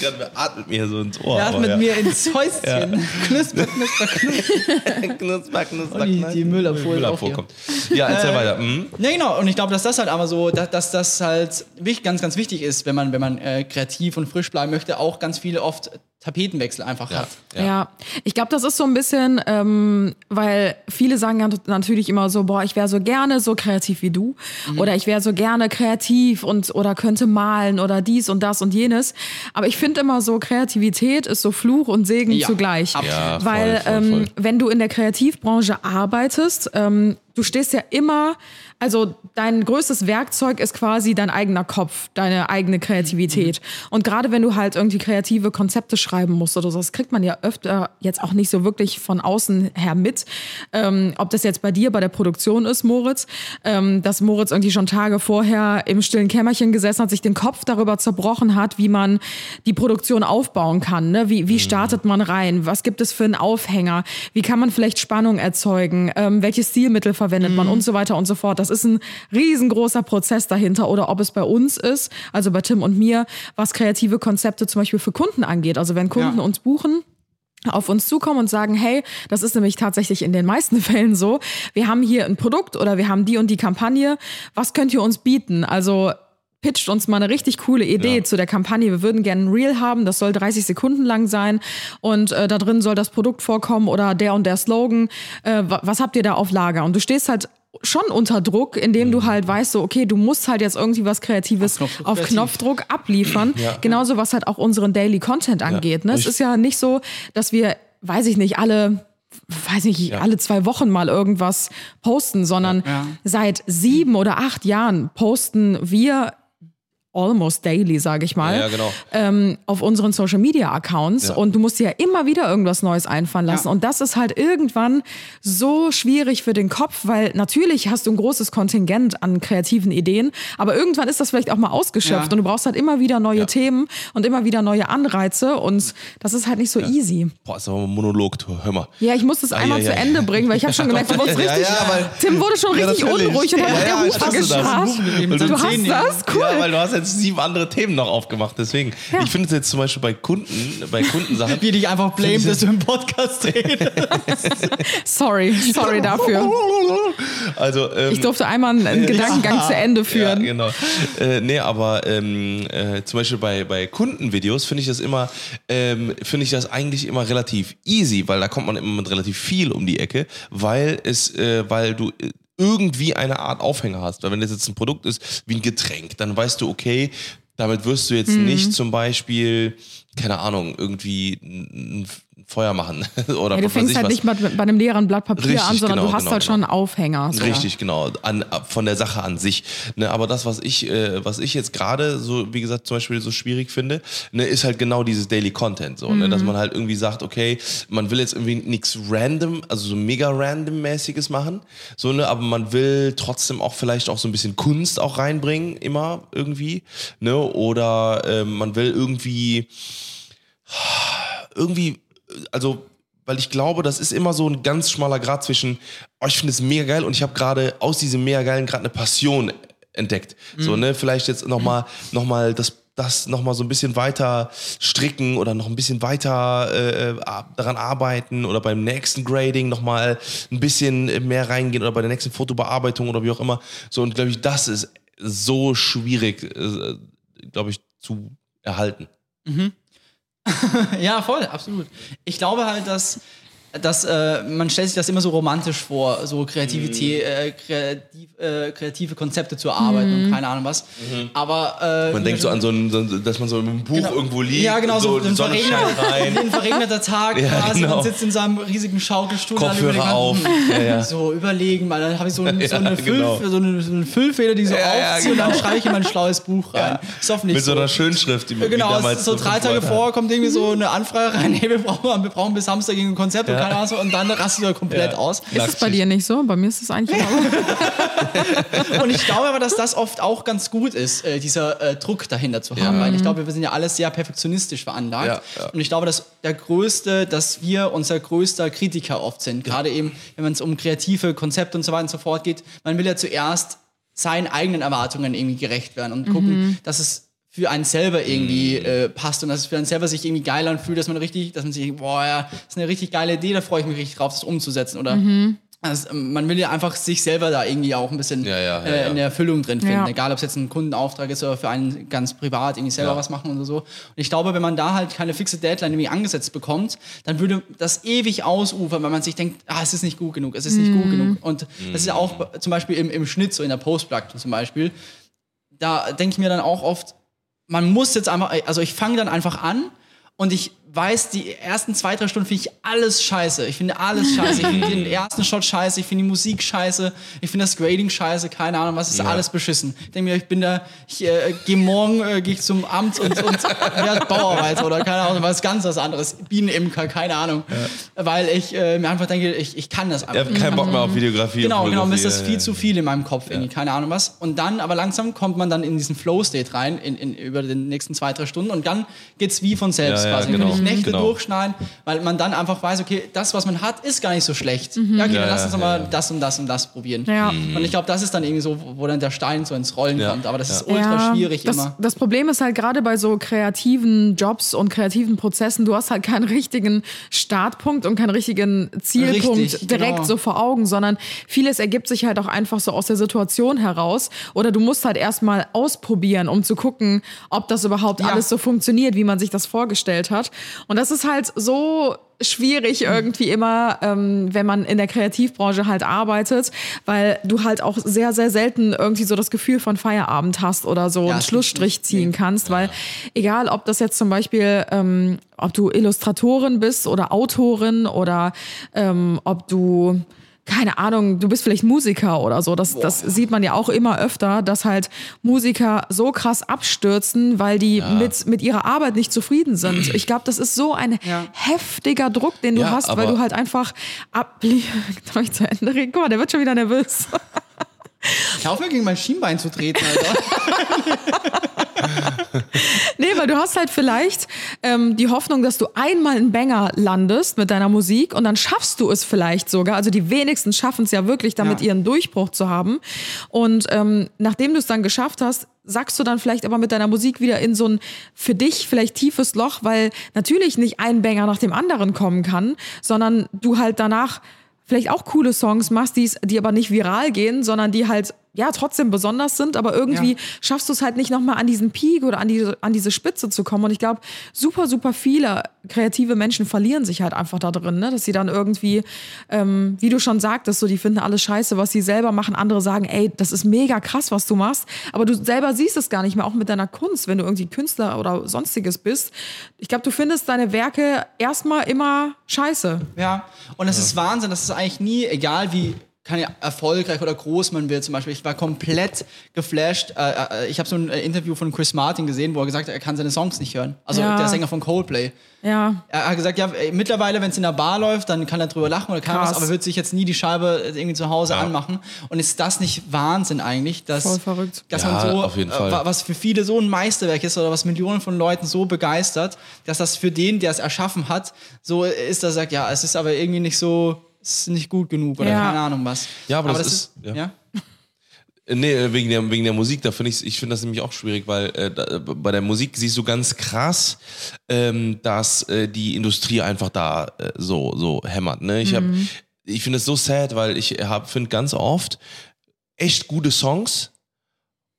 Wer atmet mir so ins Ohr. Er mit ja. mir ins Häuschen. Knusper, knusper, knusper. knusper, knusper, Und die- knusper. die Müllabfuhr Müllabfuhr kommt. Ja, erzähl weiter. Mhm. Ja, genau. Und ich glaube, dass das halt aber so, dass, dass das halt ganz, ganz wichtig ist, wenn man, wenn man äh, kreativ und frisch bleiben möchte, auch ganz viele oft Tapetenwechsel einfach hat. Ja, ich glaube, das ist so ein bisschen, ähm, weil viele sagen ja natürlich immer so, boah, ich wäre so gerne so kreativ wie du oder ich wäre so gerne kreativ und oder könnte malen oder dies und das und jenes. Aber ich finde immer so, Kreativität ist so Fluch und Segen Ja, zugleich. Ja, voll, weil voll, ähm, voll. wenn du in der Kreativbranche arbeitest, ähm, du stehst ja immer, also dein größtes Werkzeug ist quasi dein eigener Kopf, deine eigene Kreativität. Und gerade wenn du halt irgendwie kreative Konzepte schreiben musst oder so, das kriegt man ja öfter jetzt auch nicht so wirklich von außen her mit. Ähm, ob das jetzt bei dir bei der Produktion ist, Moritz, ähm, dass Moritz irgendwie schon Tage vorher im stillen Kämmerchen gesessen hat, sich den Kopf darüber zerbrochen hat, wie man die Produktion aufbauen kann. Ne? Wie, wie startet man rein? Was gibt es für einen Aufhänger? Wie kann man vielleicht Spannung erzeugen? Ähm, welche Stilmittel verwendet man und so weiter und so fort? Das ist ein riesengroßer Prozess dahinter. Oder ob es bei uns ist, also bei Tim und mir, was kreative Konzepte zum Beispiel für Kunden angeht. Also wenn Kunden Ja. uns buchen, auf uns zukommen und sagen, hey, das ist nämlich tatsächlich in den meisten Fällen so, wir haben hier ein Produkt oder wir haben die und die Kampagne, was könnt ihr uns bieten? Also pitcht uns mal eine richtig coole Idee Ja. zu der Kampagne. Wir würden gerne ein Reel haben, das soll 30 Sekunden lang sein und äh, da drin soll das Produkt vorkommen oder der und der Slogan. Äh, wa- was habt ihr da auf Lager? Und du stehst halt schon unter Druck, indem du halt weißt, so, okay, du musst halt jetzt irgendwie was Kreatives Auf Knopfdruck auf. Knopfdruck abliefern. Genauso was halt auch unseren Daily Content angeht. Ne? Es ist ja nicht so, dass wir, weiß ich nicht, alle weiß nicht, alle zwei Wochen mal irgendwas posten, sondern Ja. seit sieben oder acht Jahren posten wir almost daily, sage ich mal, Ja, ja, genau. ähm, auf unseren Social Media Accounts Ja. und du musst dir ja immer wieder irgendwas Neues einfallen lassen. Ja. Und das ist halt irgendwann so schwierig für den Kopf, weil natürlich hast du ein großes Kontingent an kreativen Ideen, aber irgendwann ist das vielleicht auch mal ausgeschöpft Ja. und du brauchst halt immer wieder neue Ja. Themen und immer wieder neue Anreize und das ist halt nicht so easy. Boah, ist aber ein Monolog, hör mal. Ja, ich muss das Ah, einmal ja, zu ja. Ende bringen, weil ich habe schon gemerkt, du wurdest Ja, richtig, ja, weil- Tim wurde schon Ja, richtig unruhig und hat Ja, mit ja, der ich Hufe hasse das. gescharrt. Du hast das? Cool. Ja, weil du hast jetzt sieben andere Themen noch aufgemacht, deswegen. Ich finde es jetzt zum Beispiel bei Kunden, bei Kundensachen. Wie dich einfach blame, dass du im Podcast redest. Sorry, sorry dafür. Also, ähm, Ich durfte einmal einen, einen Gedankengang zu Ende führen. Ja, genau. Äh, nee, aber ähm, äh, zum Beispiel bei, bei Kundenvideos finde ich das immer, ähm, finde ich das eigentlich immer relativ easy, weil da kommt man immer mit relativ viel um die Ecke, weil es, äh, weil du äh, irgendwie eine Art Aufhänger hast. Weil wenn das jetzt ein Produkt ist wie ein Getränk, dann weißt du, okay, damit wirst du jetzt Mhm. nicht zum Beispiel, keine Ahnung, irgendwie ein Feuer machen. Oder Ja, du fängst halt was. nicht mit, bei einem leeren Blatt Papier Richtig, an, sondern genau, du hast genau, halt genau. schon einen Aufhänger. So. Richtig, genau. An, von der Sache an sich. Ne, aber das, was ich, äh, was ich jetzt gerade so, wie gesagt, zum Beispiel so schwierig finde, ne, ist halt genau dieses Daily Content. So, ne, dass Mhm. man halt irgendwie sagt, okay, man will jetzt irgendwie nichts random, also so mega random-mäßiges machen. So, ne, aber man will trotzdem auch vielleicht auch so ein bisschen Kunst auch reinbringen, immer irgendwie. Ne, oder ähm, man will irgendwie irgendwie, also, weil ich glaube, das ist immer so ein ganz schmaler Grad zwischen, oh, ich finde es mega geil und ich habe gerade aus diesem mega geilen gerade eine Passion entdeckt. So, ne, vielleicht jetzt nochmal noch mal das das nochmal so ein bisschen weiter stricken oder noch ein bisschen weiter äh, äh, daran arbeiten oder beim nächsten Grading nochmal ein bisschen mehr reingehen oder bei der nächsten Fotobearbeitung oder wie auch immer. So, und glaube ich, das ist so schwierig, äh, glaube ich, zu erhalten. Ja, voll, absolut. Ich glaube halt, dass, dass äh, man stellt sich das immer so romantisch vor, so Kreativität, Mhm. äh, kreativ, äh, kreative Konzepte zu erarbeiten und keine Ahnung was. Aber äh, Mhm. Man denkt so an so ein, so dass man so in einem Buch Genau. irgendwo liegt, Ja, genau, so, so ein, verregneter, rein. ein verregneter Tag Ja, quasi. genau. Man sitzt in seinem riesigen Schaukelstuhl. Kopfhörer auf. hm, Ja, ja. So überlegen, weil dann habe ich so, ein, so, eine Füll, genau. so, eine, so eine Füllfeder, die so Ja, ja, aufzieht und dann genau. schreibe ich in mein schlaues Buch rein. Ist hoffentlich Mit so so. einer Schönschrift, die man Genau, damals ist so drei Tage vorher. vor kommt irgendwie so eine Anfrage rein, hey, wir brauchen, wir brauchen bis Samstag ein Konzept und so, und dann rastet er komplett Ja. aus. Ist es bei dir nicht so? Bei mir ist es eigentlich immer. Und ich glaube aber, dass das oft auch ganz gut ist, äh, dieser äh, Druck dahinter zu haben, weil ich glaube, wir sind ja alle sehr perfektionistisch veranlagt. Ja, ja. Und ich glaube, dass der größte, dass wir unser größter Kritiker oft sind. Gerade eben, wenn es um kreative Konzepte und so weiter und so fort geht. Man will ja zuerst seinen eigenen Erwartungen irgendwie gerecht werden und gucken, dass es für einen selber irgendwie äh, passt und dass es für einen selber sich irgendwie geil anfühlt, dass man richtig, dass man sich, denkt, boah, ja, das ist eine richtig geile Idee, da freue ich mich richtig drauf, das umzusetzen. Oder also, ähm, man will ja einfach sich selber da irgendwie auch ein bisschen Ja, ja, ja, äh, ja. in der Erfüllung drin finden. Ja. Egal, ob es jetzt ein Kundenauftrag ist oder für einen ganz privat irgendwie selber Ja. was machen oder so. Und ich glaube, wenn man da halt keine fixe Deadline irgendwie angesetzt bekommt, dann würde das ewig ausufern, weil man sich denkt, ah, es ist nicht gut genug, es ist nicht gut genug. Und das ist ja auch b- zum Beispiel im, im Schnitt, so in der Post-Production zum Beispiel, da denke ich mir dann auch oft, man muss jetzt einfach, also ich fange dann einfach an und ich weiß, die ersten zwei, drei Stunden finde ich alles scheiße. Ich finde alles scheiße. Ich finde den ersten Shot scheiße, ich finde die Musik scheiße, ich finde das Grading scheiße, keine Ahnung, was ist alles beschissen. Ich denke mir, ich bin da, ich äh, gehe morgen, äh, gehe ich zum Amt und, und werde Bauarbeiter oder keine Ahnung, was ganz was anderes. Bienenimker, keine Ahnung. Weil ich äh, mir einfach denke, ich, ich kann das einfach Ich habe keinen Bock mehr auf Videografie. Genau, genau, mir ist das ja, viel ja. zu viel in meinem Kopf, irgendwie, keine Ahnung was. Und dann, aber langsam kommt man dann in diesen Flow-State rein, in, in, über den nächsten zwei, drei Stunden und dann geht's wie von selbst Ja, ja, quasi. Genau, Nächte genau. durchschneiden, weil man dann einfach weiß, okay, das, was man hat, ist gar nicht so schlecht. Ja, okay, Ja, dann lass uns doch mal ja. das und das und das probieren. Ja. Und ich glaube, das ist dann irgendwie so, wo dann der Stein so ins Rollen Ja, kommt. Aber das ja. ist ultra schwierig das, immer. Das Problem ist halt gerade bei so kreativen Jobs und kreativen Prozessen, du hast halt keinen richtigen Startpunkt und keinen richtigen Zielpunkt Richtig, direkt genau. so vor Augen, sondern vieles ergibt sich halt auch einfach so aus der Situation heraus. Oder du musst halt erstmal ausprobieren, um zu gucken, ob das überhaupt Ja. alles so funktioniert, wie man sich das vorgestellt hat. Und das ist halt so schwierig irgendwie immer, ähm, wenn man in der Kreativbranche halt arbeitet, weil du halt auch sehr, sehr selten irgendwie so das Gefühl von Feierabend hast oder so Ja, einen Schlussstrich ziehen kannst, weil egal, ob das jetzt zum Beispiel, ähm, ob du Illustratorin bist oder Autorin oder ähm, ob du keine Ahnung, du bist vielleicht Musiker oder so. Das, das sieht man ja auch immer öfter, dass halt Musiker so krass abstürzen, weil die mit, mit ihrer Arbeit nicht zufrieden sind. Ich glaube, das ist so ein Ja. heftiger Druck, den du Ja, hast, weil du halt einfach ab. Darf ich zu Ende reden? Guck mal, der wird schon wieder nervös. Ich hoffe, gegen mein Schienbein zu treten, Alter. Nee, weil du hast halt vielleicht ähm, die Hoffnung, dass du einmal einen Banger landest mit deiner Musik und dann schaffst du es vielleicht sogar. Also die wenigsten schaffen es ja wirklich, damit Ja. ihren Durchbruch zu haben. Und ähm, nachdem du es dann geschafft hast, sagst du dann vielleicht aber mit deiner Musik wieder in so ein für dich vielleicht tiefes Loch, weil natürlich nicht ein Banger nach dem anderen kommen kann, sondern du halt danach vielleicht auch coole Songs machst, die's- die aber nicht viral gehen, sondern die halt ja trotzdem besonders sind, aber irgendwie Ja. schaffst du es halt nicht nochmal an diesen Peak oder an diese, an diese Spitze zu kommen. Und ich glaube, super, super viele kreative Menschen verlieren sich halt einfach da drin, ne? dass sie dann irgendwie, ähm, wie du schon sagtest, so die finden alles scheiße, was sie selber machen. Andere sagen, ey, das ist mega krass, was du machst. Aber du selber siehst es gar nicht mehr, auch mit deiner Kunst, wenn du irgendwie Künstler oder sonstiges bist. Ich glaube, du findest deine Werke erstmal immer scheiße. Ja, und das ist Wahnsinn, das ist eigentlich nie, egal wie kann ja erfolgreich oder groß man wird zum Beispiel. Ich war komplett geflasht. Äh, äh, ich habe so ein äh, Interview von Chris Martin gesehen, wo er gesagt hat, er kann seine Songs nicht hören. Also Ja. der Sänger von Coldplay. Ja. Er hat gesagt, ja, mittlerweile, wenn es in der Bar läuft, dann kann er drüber lachen oder kann Krass. was, aber wird sich jetzt nie die Scheibe irgendwie zu Hause anmachen. Und ist das nicht Wahnsinn eigentlich, dass, Voll verrückt. dass Ja, man so, auf jeden Fall. wa- was für viele so ein Meisterwerk ist oder was Millionen von Leuten so begeistert, dass das für den, der es erschaffen hat, so ist, dass er sagt, ja, es ist aber irgendwie nicht so, ist nicht gut genug oder Ja. keine Ahnung was. Ja, aber das ist- ja. ja. Nee, wegen der, wegen der Musik, da finde ich, ich finde das nämlich auch schwierig, weil äh, da, bei der Musik siehst du ganz krass, ähm, dass äh, die Industrie einfach da äh, so, so hämmert. Ne? Ich, hab, ich finde es so sad, weil ich finde ganz oft echt gute Songs,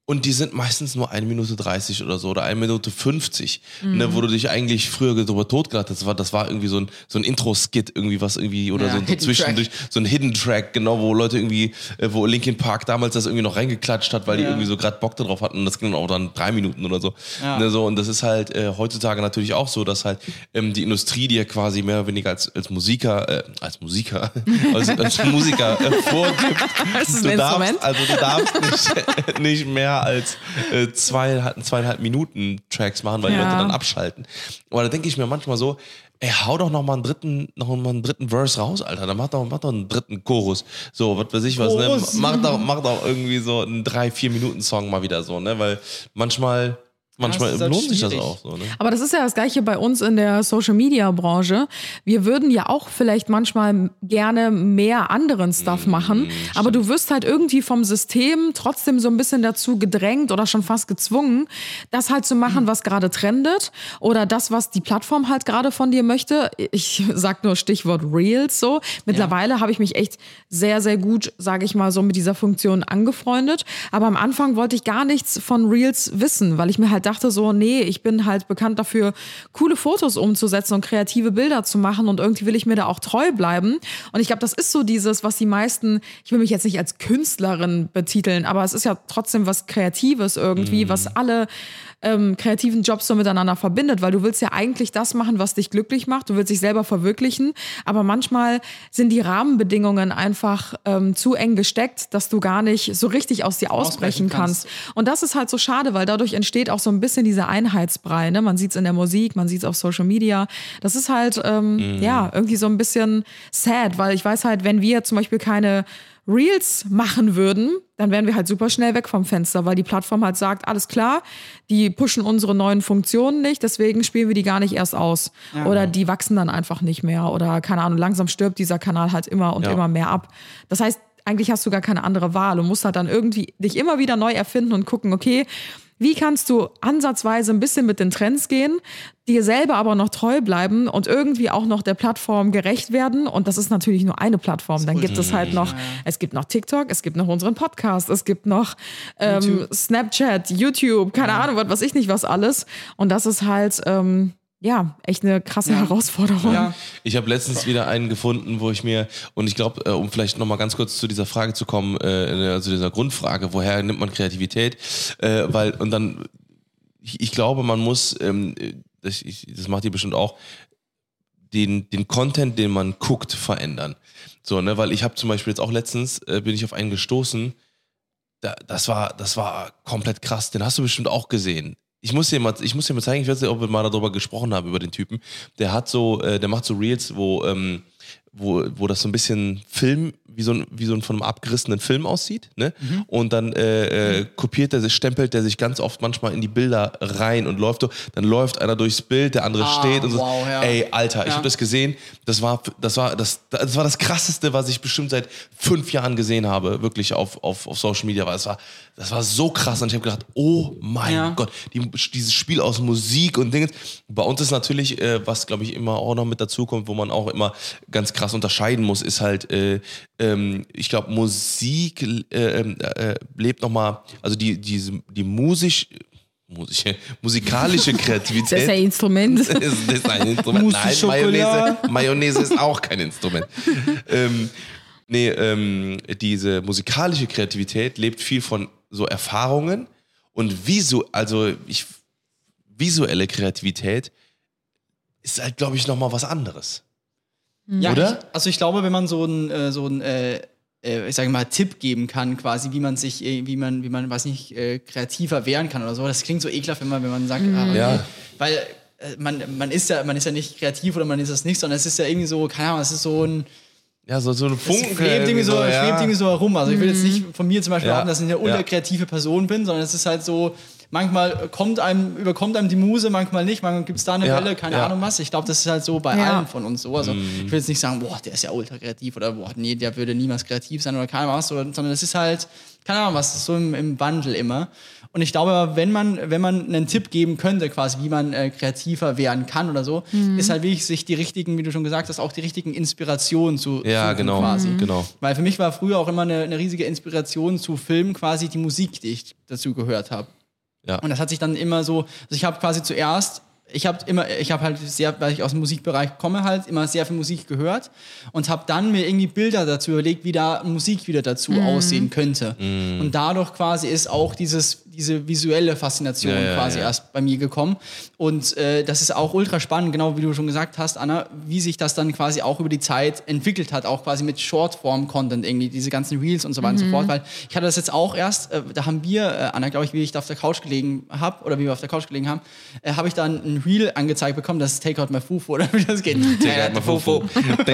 und die sind meistens nur eine Minute 30 oder so oder eine Minute 50, ne, wo du dich eigentlich früher drüber totgelacht hast. Das war, das war irgendwie so ein, so ein Intro-Skit irgendwie, was irgendwie, oder Ja, so, so zwischendurch, so ein Hidden Track, genau, wo Leute irgendwie, äh, wo Linkin Park damals das irgendwie noch reingeklatscht hat, weil die Ja. irgendwie so gerade Bock darauf hatten und das ging dann auch dann drei Minuten oder so. Ja. Ne, so und das ist halt äh, heutzutage natürlich auch so, dass halt ähm, die Industrie, die ja quasi mehr oder weniger als, als Musiker, äh, als Musiker, als, als Musiker äh, vorgibt, Das ist ein du Instrument. darfst, also du darfst nicht, nicht mehr als äh, zwei, zweieinhalb Minuten Tracks machen, weil die Ja. Leute dann abschalten. Aber da denke ich mir manchmal so, ey, hau doch noch mal einen dritten, noch mal einen dritten Verse raus, Alter. Dann mach doch, mach doch einen dritten Chorus. So, was weiß ich was, ne? Chorus. Mach doch, mach doch irgendwie so einen drei, vier Minuten Song mal wieder so, ne? Weil manchmal, manchmal das halt lohnt sich das auch so, ne? Aber das ist ja das Gleiche bei uns in der Social Media Branche. Wir würden ja auch vielleicht manchmal gerne mehr anderen Stuff machen, aber du wirst halt irgendwie vom System trotzdem so ein bisschen dazu gedrängt oder schon fast gezwungen, das halt zu machen, was gerade trendet oder das, was die Plattform halt gerade von dir möchte. Ich sag nur Stichwort Reels so. Mittlerweile habe ich mich echt sehr, sehr gut, sage ich mal so, mit dieser Funktion angefreundet. Aber am Anfang wollte ich gar nichts von Reels wissen, weil ich mir halt dachte so, nee, ich bin halt bekannt dafür, coole Fotos umzusetzen und kreative Bilder zu machen und irgendwie will ich mir da auch treu bleiben. Und ich glaube, das ist so dieses, was die meisten, ich will mich jetzt nicht als Künstlerin betiteln, aber es ist ja trotzdem was Kreatives irgendwie, was alle ähm, kreativen Jobs so miteinander verbindet, weil du willst ja eigentlich das machen, was dich glücklich macht. Du willst dich selber verwirklichen, aber manchmal sind die Rahmenbedingungen einfach ähm, zu eng gesteckt, dass du gar nicht so richtig aus dir ausbrechen Ausbrechen kannst. kannst. Und das ist halt so schade, weil dadurch entsteht auch so ein bisschen dieser Einheitsbrei. Ne? Man sieht es in der Musik, man sieht es auf Social Media. Das ist halt ähm, ja irgendwie so ein bisschen sad, weil ich weiß halt, wenn wir zum Beispiel keine Reels machen würden, dann wären wir halt super schnell weg vom Fenster, weil die Plattform halt sagt, alles klar, die pushen unsere neuen Funktionen nicht, deswegen spielen wir die gar nicht erst aus. Oder die wachsen dann einfach nicht mehr. Oder keine Ahnung, langsam stirbt dieser Kanal halt immer und Ja. immer mehr ab. Das heißt, eigentlich hast du gar keine andere Wahl und musst halt dann irgendwie dich immer wieder neu erfinden und gucken, okay, wie kannst du ansatzweise ein bisschen mit den Trends gehen, dir selber aber noch treu bleiben und irgendwie auch noch der Plattform gerecht werden? Und das ist natürlich nur eine Plattform. Dann gibt es halt noch, es gibt noch TikTok, es gibt noch unseren Podcast, es gibt noch ähm, Snapchat, YouTube, keine Ahnung, was weiß ich nicht, was alles. Und das ist halt, ähm, ja, echt eine krasse Herausforderung. Ja. Ich habe letztens wieder einen gefunden, wo ich mir, und ich glaube, äh, um vielleicht nochmal ganz kurz zu dieser Frage zu kommen, äh, also dieser Grundfrage, woher nimmt man Kreativität? Äh, weil, und dann, ich, ich glaube, man muss, ähm, das, ich, das macht ihr bestimmt auch, den, den Content, den man guckt, verändern. So, ne, weil ich habe zum Beispiel jetzt auch letztens, äh, bin ich auf einen gestoßen, da, das war, das war komplett krass, den hast du bestimmt auch gesehen. Ich muss dir mal, ich muss dir mal zeigen, ich weiß nicht, ob wir mal darüber gesprochen haben, über den Typen. Der hat so, äh, der macht so Reels, wo, ähm, wo, wo das so ein bisschen Film, wie so ein, wie so ein von einem abgerissenen Film aussieht, ne? Und dann äh, äh, kopiert er sich, stempelt er sich ganz oft manchmal in die Bilder rein und läuft so, dann läuft einer durchs Bild, der andere Ah, steht und so. wow, ja. Ey, Alter, ich Ja. habe das gesehen, das war, das war, das, das war das krasseste, was ich bestimmt seit fünf Jahren gesehen habe, wirklich auf, auf, auf Social Media, weil es war, das war so krass und ich habe gedacht, oh mein Ja. Gott, die, dieses Spiel aus Musik und Dinge. Bei uns ist natürlich, äh, was glaube ich immer auch noch mit dazu kommt, wo man auch immer ganz krass unterscheiden muss, ist halt, äh, ähm, ich glaube, Musik äh, ähm, äh, lebt nochmal, also die, diese, die musisch, musische, musikalische Kreativität. Das ist ja Instrument. ist, ist ein Instrument. Nein. Mayonnaise, Mayonnaise ist auch kein Instrument. ähm, nee, ähm, diese musikalische Kreativität lebt viel von so Erfahrungen und visu also ich, visuelle Kreativität ist halt, glaube ich, nochmal was anderes. Ja, Oder? Ich, also ich glaube, wenn man so ein, äh, so ein äh, äh, ich sage mal, Tipp geben kann, quasi, wie man sich, äh, wie man, wie man, weiß nicht, äh, kreativer wehren kann oder so. Das klingt so ekelhaft, wenn man, wenn man sagt, ah, okay. Ja. weil äh, man, man ist ja, man ist ja nicht kreativ oder man ist es nicht, sondern es ist ja irgendwie so, keine Ahnung, es ist so ein, Ja, so, so ein es Funken. schwebt irgendwie so, ja. schwebt irgendwie so herum. Also ich will jetzt nicht von mir zum Beispiel Ja. behaupten, dass ich eine Ja. ultra kreative Person bin, sondern es ist halt so, manchmal kommt einem, überkommt einem die Muse, manchmal nicht, manchmal gibt es da eine Ja, Welle, keine ja. Ahnung was. Ich glaube, das ist halt so bei Ja. allen von uns so. Also ich will jetzt nicht sagen, boah, der ist ja ultra kreativ oder boah, nee, der würde niemals kreativ sein oder keine Ahnung was, sondern es ist halt, keine Ahnung was, so im, im Wandel immer. Und ich glaube, wenn man, wenn man einen Tipp geben könnte, quasi, wie man äh, kreativer werden kann oder so, ist halt wirklich, sich die richtigen, wie du schon gesagt hast, auch die richtigen Inspirationen zu Ja, suchen genau. quasi. Genau. Weil für mich war früher auch immer eine, eine riesige Inspiration zu Filmen quasi die Musik, die ich dazu gehört habe. Ja. Und das hat sich dann immer so, also ich habe quasi zuerst, ich habe immer, ich habe halt sehr, weil ich aus dem Musikbereich komme, halt immer sehr viel Musik gehört und habe dann mir irgendwie Bilder dazu überlegt, wie da Musik wieder dazu aussehen könnte. Und dadurch quasi ist auch dieses, diese visuelle Faszination Ja, ja, quasi ja. erst bei mir gekommen. Und äh, das ist auch ultra spannend, genau wie du schon gesagt hast, Anna, wie sich das dann quasi auch über die Zeit entwickelt hat, auch quasi mit Shortform-Content irgendwie, diese ganzen Reels und so weiter und so fort. Weil ich hatte das jetzt auch erst, äh, da haben wir, äh, Anna, glaube ich, wie ich da auf der Couch gelegen habe, oder wie wir auf der Couch gelegen haben, äh, habe ich dann ein Reel angezeigt bekommen, das ist Take Out My Fufu, oder wie das geht. Take Out My Fufu.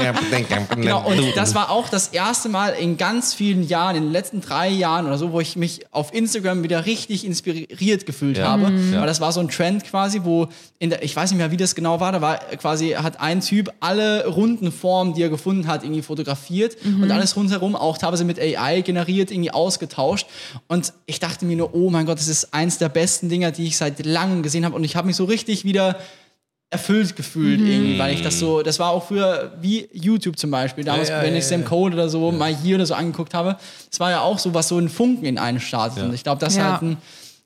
Genau, und das war auch das erste Mal in ganz vielen Jahren, in den letzten drei Jahren oder so, wo ich mich auf Instagram wieder richtig inspiriert gefühlt Ja. habe. Mhm. Weil das war so ein Trend quasi, wo in der, ich weiß nicht mehr, wie das genau war, da war quasi, hat ein Typ alle runden Formen, die er gefunden hat, irgendwie fotografiert und alles rundherum auch teilweise mit AI generiert, irgendwie ausgetauscht. Und ich dachte mir nur, oh mein Gott, das ist eins der besten Dinger, die ich seit langem gesehen habe. Und ich habe mich so richtig wieder erfüllt gefühlt irgendwie, weil ich das so, das war auch früher wie YouTube zum Beispiel, damals, Ja, ja, wenn ja, ich Sam ja. Code oder so mal hier oder so angeguckt habe, das war ja auch so, was so ein Funken in einen startet. Und ich glaube, das ist Ja. halt ein,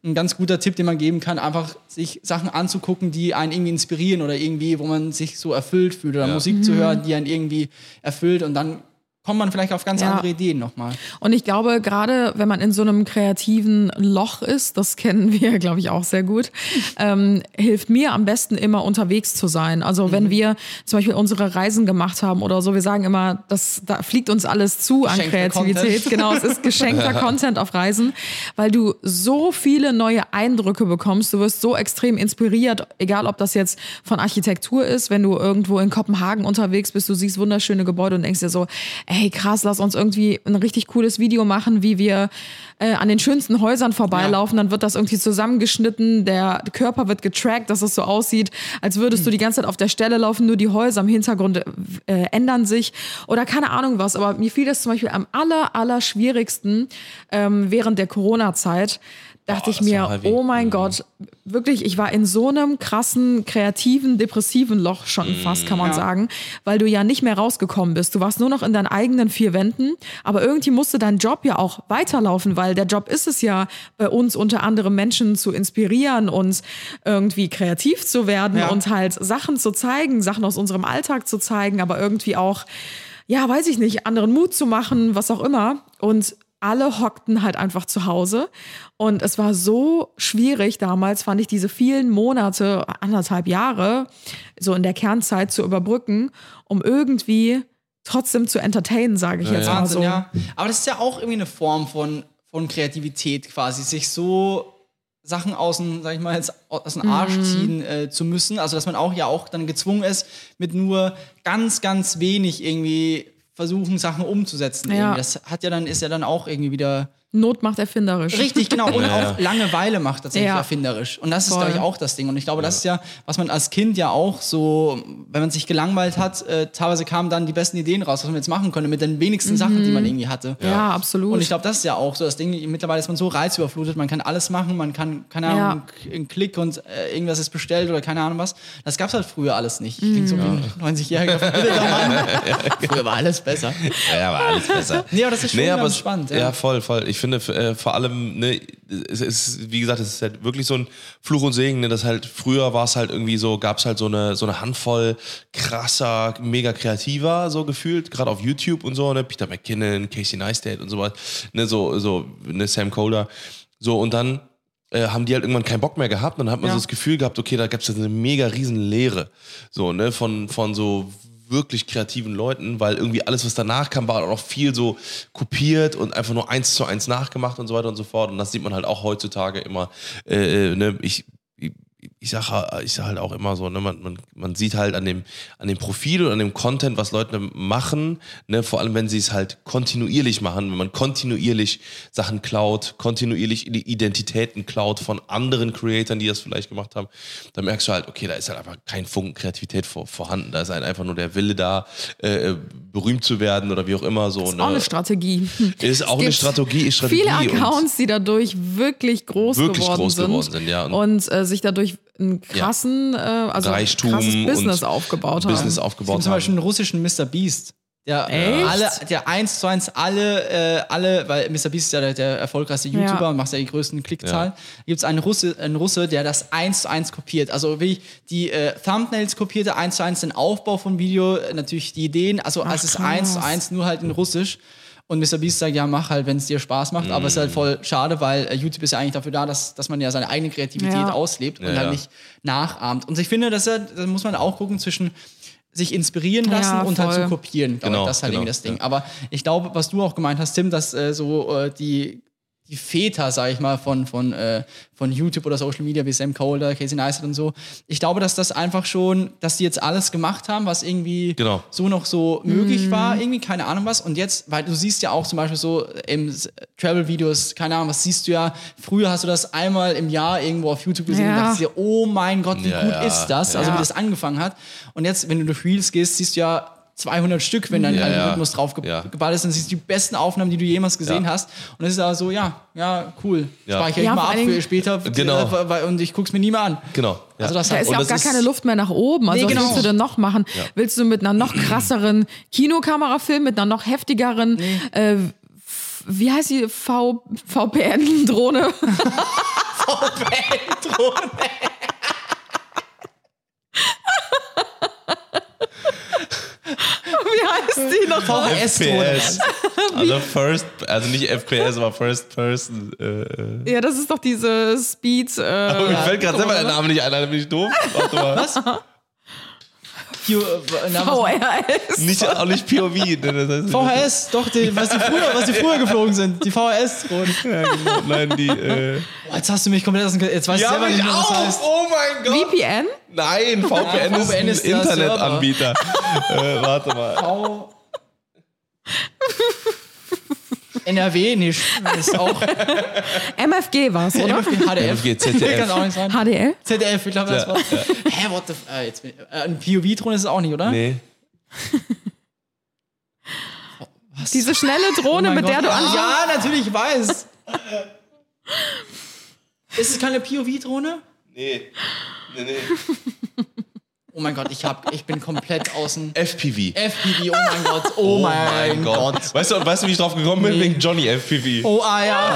ein ganz guter Tipp, den man geben kann, einfach sich Sachen anzugucken, die einen irgendwie inspirieren oder irgendwie, wo man sich so erfüllt fühlt oder Ja. Musik zu hören, die einen irgendwie erfüllt und dann kommt man vielleicht auf ganz Ja. andere Ideen nochmal. Und ich glaube, gerade wenn man in so einem kreativen Loch ist, das kennen wir, glaube ich, auch sehr gut, ähm, hilft mir am besten immer unterwegs zu sein. Also Mhm. wenn wir zum Beispiel unsere Reisen gemacht haben oder so, wir sagen immer, das, da fliegt uns alles zu an Geschenkter Kreativität. Content. Genau, es ist geschenkter Content auf Reisen, weil du so viele neue Eindrücke bekommst. Du wirst so extrem inspiriert, egal ob das jetzt von Architektur ist, wenn du irgendwo in Kopenhagen unterwegs bist, du siehst wunderschöne Gebäude und denkst dir so, hey krass, lass uns irgendwie ein richtig cooles Video machen, wie wir äh, an den schönsten Häusern vorbeilaufen. Dann wird das irgendwie zusammengeschnitten, der Körper wird getrackt, dass es so aussieht, als würdest du die ganze Zeit auf der Stelle laufen, nur die Häuser im Hintergrund äh, ändern sich oder keine Ahnung was. Aber mir fiel das zum Beispiel am aller, aller schwierigsten ähm, während der Corona-Zeit. Dachte ich das mir, oh mein Mhm. Gott, wirklich, ich war in so einem krassen, kreativen, depressiven Loch schon fast, kann man Ja. sagen, weil du ja nicht mehr rausgekommen bist. Du warst nur noch in deinen eigenen vier Wänden, aber irgendwie musste dein Job ja auch weiterlaufen, weil der Job ist es ja, bei uns unter anderem Menschen zu inspirieren, uns irgendwie kreativ zu werden Ja. und halt Sachen zu zeigen, Sachen aus unserem Alltag zu zeigen, aber irgendwie auch, ja, weiß ich nicht, anderen Mut zu machen, was auch immer. Und alle hockten halt einfach zu Hause. Und es war so schwierig damals, fand ich diese vielen Monate, anderthalb Jahre, so in der Kernzeit zu überbrücken, um irgendwie trotzdem zu entertainen, sage ich jetzt mal Wahnsinn, so. ja. Aber das ist ja auch irgendwie eine Form von, von Kreativität quasi, sich so Sachen aus dem, sag ich mal, jetzt aus dem Arsch Mhm. ziehen äh, zu müssen. Also, dass man auch ja auch dann gezwungen ist, mit nur ganz, ganz wenig irgendwie versuchen, Sachen umzusetzen. Ja. Das hat ja dann, ist ja dann auch irgendwie wieder Not macht erfinderisch. Richtig, genau. Und Ja, auch Langeweile macht tatsächlich Ja. erfinderisch. Und das ist, Voll. glaube ich, auch das Ding. Und ich glaube, das ist ja, was man als Kind ja auch so, wenn man sich gelangweilt hat, äh, teilweise kamen dann die besten Ideen raus, was man jetzt machen könnte mit den wenigsten Sachen, die man irgendwie hatte. Ja, absolut. Und ich glaube, das ist ja auch so das Ding. Mittlerweile ist man so reizüberflutet, man kann alles machen, man kann, keine Ja. Ahnung, einen Klick und äh, irgendwas ist bestellt oder keine Ahnung was. Das gab es halt früher alles nicht. Klingt so wie ein 90-jähriger verbildeter Mann. Früher war alles besser. Ja, aber alles besser. Nee, aber das ist schon Nee, spannend. Ja, voll, voll. Ich finde äh, vor allem, ne, es ist, wie gesagt, es ist halt wirklich so ein Fluch und Segen, ne, dass halt früher war es halt irgendwie so, gab es halt so eine, so eine Handvoll krasser, mega kreativer, so gefühlt, gerade auf YouTube und so, ne, Peter McKinnon, Casey Neistat und so was, ne, so, so, ne, Sam Kohler. So, und dann äh, haben die halt irgendwann keinen Bock mehr gehabt und dann hat man Ja. so das Gefühl gehabt, okay, da gab es eine mega riesen Leere. So, ne, von, von so wirklich kreativen Leuten, weil irgendwie alles, was danach kam, war auch noch viel so kopiert und einfach nur eins zu eins nachgemacht und so weiter und so fort. Und das sieht man halt auch heutzutage immer. Äh, äh, ne? ich, ich, sage ich sag halt auch immer so, ne, man, man, man sieht halt an dem, an dem Profil und an dem Content, was Leute machen, ne, vor allem wenn sie es halt kontinuierlich machen, wenn man kontinuierlich Sachen klaut, kontinuierlich Identitäten klaut von anderen Creatoren, die das vielleicht gemacht haben, dann merkst du halt, okay, da ist halt einfach kein Funken Kreativität vor, vorhanden. Da ist halt einfach nur der Wille da, äh, berühmt zu werden oder wie auch immer so. Ist ne? auch eine Strategie. Ist auch eine Strategie, Strategie. Viele Accounts, die dadurch wirklich groß Wirklich geworden groß sind, geworden sind, ja. Und- und, äh, sich dadurch einen krassen, äh, also Reichtum krasses Business und aufgebaut haben. Business Es aufgebaut gibt zum Beispiel haben. einen russischen Mr. Beast. Der Echt? alle, der eins zu eins alle, äh, alle, weil Mr. Beast ist ja der, der erfolgreichste YouTuber Ja. und macht ja die größten Klickzahlen. Gibt es einen Russe, einen Russe, der das eins zu eins kopiert. Also wie die äh, Thumbnails kopierte, eins zu eins den Aufbau vom Video, äh, natürlich die Ideen. Also es ist eins zu eins nur halt in Russisch. Und Mr. Beast sagt, ja, mach halt, wenn es dir Spaß macht. Aber es ist halt voll schade, weil äh, YouTube ist ja eigentlich dafür da, dass, dass man ja seine eigene Kreativität Ja. auslebt und Ja, halt ja. nicht nachahmt. Und ich finde, dass er, da muss man auch gucken zwischen sich inspirieren lassen Ja, und halt zu kopieren. Genau, ich, das ist halt genau, irgendwie das Ding. ja. Aber ich glaube, was du auch gemeint hast, Tim, dass äh, so äh, die, die Väter, sag ich mal, von, von, äh, von YouTube oder Social Media wie Sam Colder, Casey Neistat und so, ich glaube, dass das einfach schon, dass die jetzt alles gemacht haben, was irgendwie Genau. so noch so möglich war, irgendwie, keine Ahnung was. Und jetzt, weil du siehst ja auch zum Beispiel so im S- Travel-Videos, keine Ahnung, was siehst du ja, früher hast du das einmal im Jahr irgendwo auf YouTube gesehen und Ja. dachtest dir, oh mein Gott, wie Ja, gut ja, ist das? Also wie das angefangen hat. Und jetzt, wenn du durch Reels gehst, siehst du ja 200 Stück, wenn dein Ja, Algorithmus ja. drauf ge Ja. geballt ist, dann siehst du die besten Aufnahmen, die du jemals gesehen Ja. hast. Und es ist aber so, ja, ja, cool. Ja. Speichere ich mal ab für später Genau. äh, und ich guck's mir nie mehr an. Genau. Ja. Also das Da hat- ist ja auch das gar keine Luft mehr nach oben. Also Nee, was genau. willst du denn noch machen? Willst du mit einer noch krasseren Kinokamera filmen, mit einer noch heftigeren, äh, f- wie heißt die v VPN-Drohne? wie heißt die noch? FPS. Also First, also nicht FPS, aber First Person. Äh, äh. Ja, das ist doch diese Speed. Aber Äh, mir fällt gerade selber der Name nicht ein, Alter, bin ich doof? Warte mal. Was? Q, äh, VRS. Nicht, auch nicht POV. Das heißt, VHS, doch, die, was, die früher, was die früher geflogen sind. Die VHS-Drohnen. Ja, genau. Nein, die. Äh. Jetzt hast du mich komplett aus dem Jetzt weiß ich selber nicht mehr, was das heißt. Oh mein Gott. VPN? Nein, VPN, Ja, ist VPN ein ist der Internetanbieter. äh, warte mal. V NRW, nee, ist auch MFG war es, oder? HDF. MFG, ZDF. Kann auch nicht sein. HDL? ZDF, ich glaube, das Ja, war. Hä, what the f äh, jetzt bin ich, äh, Ein POV-Drohne ist es auch nicht, oder? Nee. Diese schnelle Drohne, Oh mit der Gott. du an. Ja, natürlich, ich weiß. ist es keine POV-Drohne? Nee. Nee, nee. Oh mein Gott, ich, hab, ich bin komplett außen. FPV. FPV, oh mein Gott, oh, mein, Gott. Weißt du, weißt du, wie ich drauf gekommen bin? Nee. Wegen Johnny FPV. Oh, ah ja.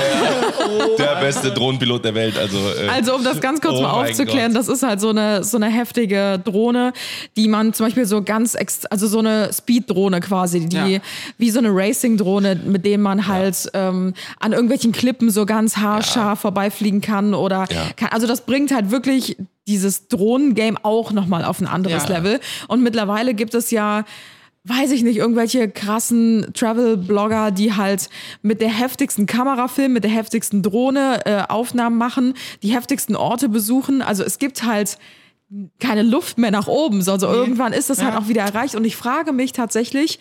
Der beste Drohnenpilot der Welt. Also, äh, Also um das ganz kurz Oh mal aufzuklären, Gott. das ist halt so eine so eine heftige Drohne, die man zum Beispiel so ganz, ex also so eine Speed-Drohne quasi, die Ja. wie so eine Racing-Drohne, mit dem man halt ähm, an irgendwelchen Klippen so ganz haarscharf vorbeifliegen kann oder Ja. kann, also das bringt halt wirklich dieses Drohnen-Game auch nochmal auf ein anderes Ja. Level. Und mittlerweile gibt es ja weiß ich nicht, irgendwelche krassen Travel-Blogger, die halt mit der heftigsten Kamera filmen, mit der heftigsten Drohne äh, Aufnahmen machen, die heftigsten Orte besuchen. Also es gibt halt keine Luft mehr nach oben. So, Also irgendwann ist das halt auch wieder erreicht. Und ich frage mich tatsächlich,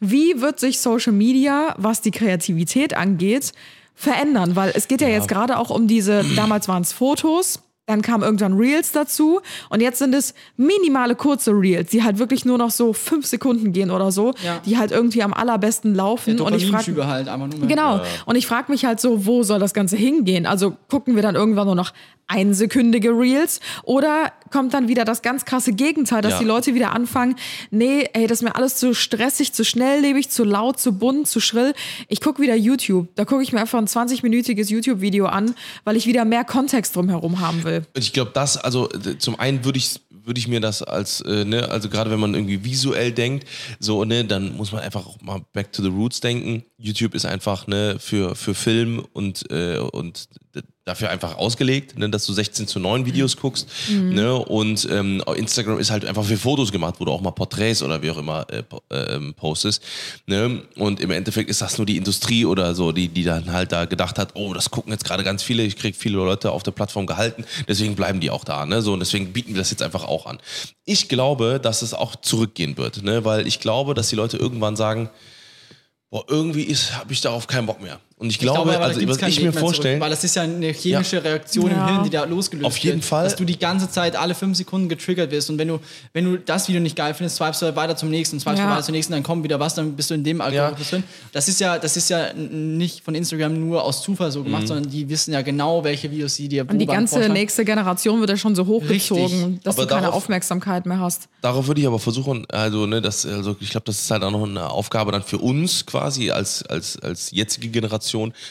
wie wird sich Social Media, was die Kreativität angeht, verändern? Weil es geht ja, jetzt gerade auch um diese, damals waren es Fotos, dann kam irgendwann Reels dazu und jetzt sind es minimale kurze Reels, die halt wirklich nur noch so fünf Sekunden gehen oder so, Ja. die halt irgendwie am allerbesten laufen. und ich frage Dopaminschübe halt einfach nur mehr. Genau. Und ich frage mich halt so, wo soll das Ganze hingehen? Also gucken wir dann irgendwann nur noch einsekündige Reels oder kommt dann wieder das ganz krasse Gegenteil, dass Ja. die Leute wieder anfangen, nee, ey, das ist mir alles zu stressig, zu schnelllebig, zu laut, zu bunt, zu schrill. Ich gucke wieder YouTube. Da gucke ich mir einfach ein 20-minütiges YouTube-Video an, weil ich wieder mehr Kontext drumherum haben will. Und ich glaube, das, also zum einen würde ich würde ich mir das als, äh, ne, also gerade wenn man irgendwie visuell denkt, so, ne, dann muss man einfach auch mal back to the roots denken. YouTube ist einfach, ne, für, für Film und, äh, und dafür einfach ausgelegt, ne, dass du 16 zu 9 Videos guckst. Ne, und ähm, Instagram ist halt einfach für Fotos gemacht, wo du auch mal Porträts oder wie auch immer äh, ähm, postest. Ne? Und im Endeffekt ist das nur die Industrie oder so, die, die dann halt da gedacht hat, oh, das gucken jetzt gerade ganz viele, ich krieg viele Leute auf der Plattform gehalten, deswegen bleiben die auch da. Ne? So, und deswegen bieten wir das jetzt einfach auch an. Ich glaube, dass es auch zurückgehen wird, ne? weil ich glaube, dass die Leute irgendwann sagen, boah, irgendwie habe ich darauf keinen Bock mehr. Und ich glaube, aber da also was ich mir mehr zurück, Weil das ist ja eine chemische Reaktion Ja. im Hirn, die da losgelöst Auf jeden wird. Fall. Dass du die ganze Zeit alle fünf Sekunden getriggert wirst. Und wenn du, wenn du das Video nicht geil findest, swipest du weiter zum nächsten, swipest Ja. du weiter zum nächsten, dann kommt wieder was, dann bist du in dem Algorithmus drin. Das ist ja, das ist ja nicht von Instagram nur aus Zufall so Mhm. gemacht, sondern die wissen ja genau, welche Videos sie dir Und die ganze vorschlagen. nächste Generation wird ja schon so hochgezogen, Richtig. dass Aber du keine darauf- Aufmerksamkeit mehr hast. Darauf würde ich aber versuchen, also, ne, das, also ich glaube, das ist halt auch noch eine Aufgabe dann für uns quasi als, als, als jetzige Generation,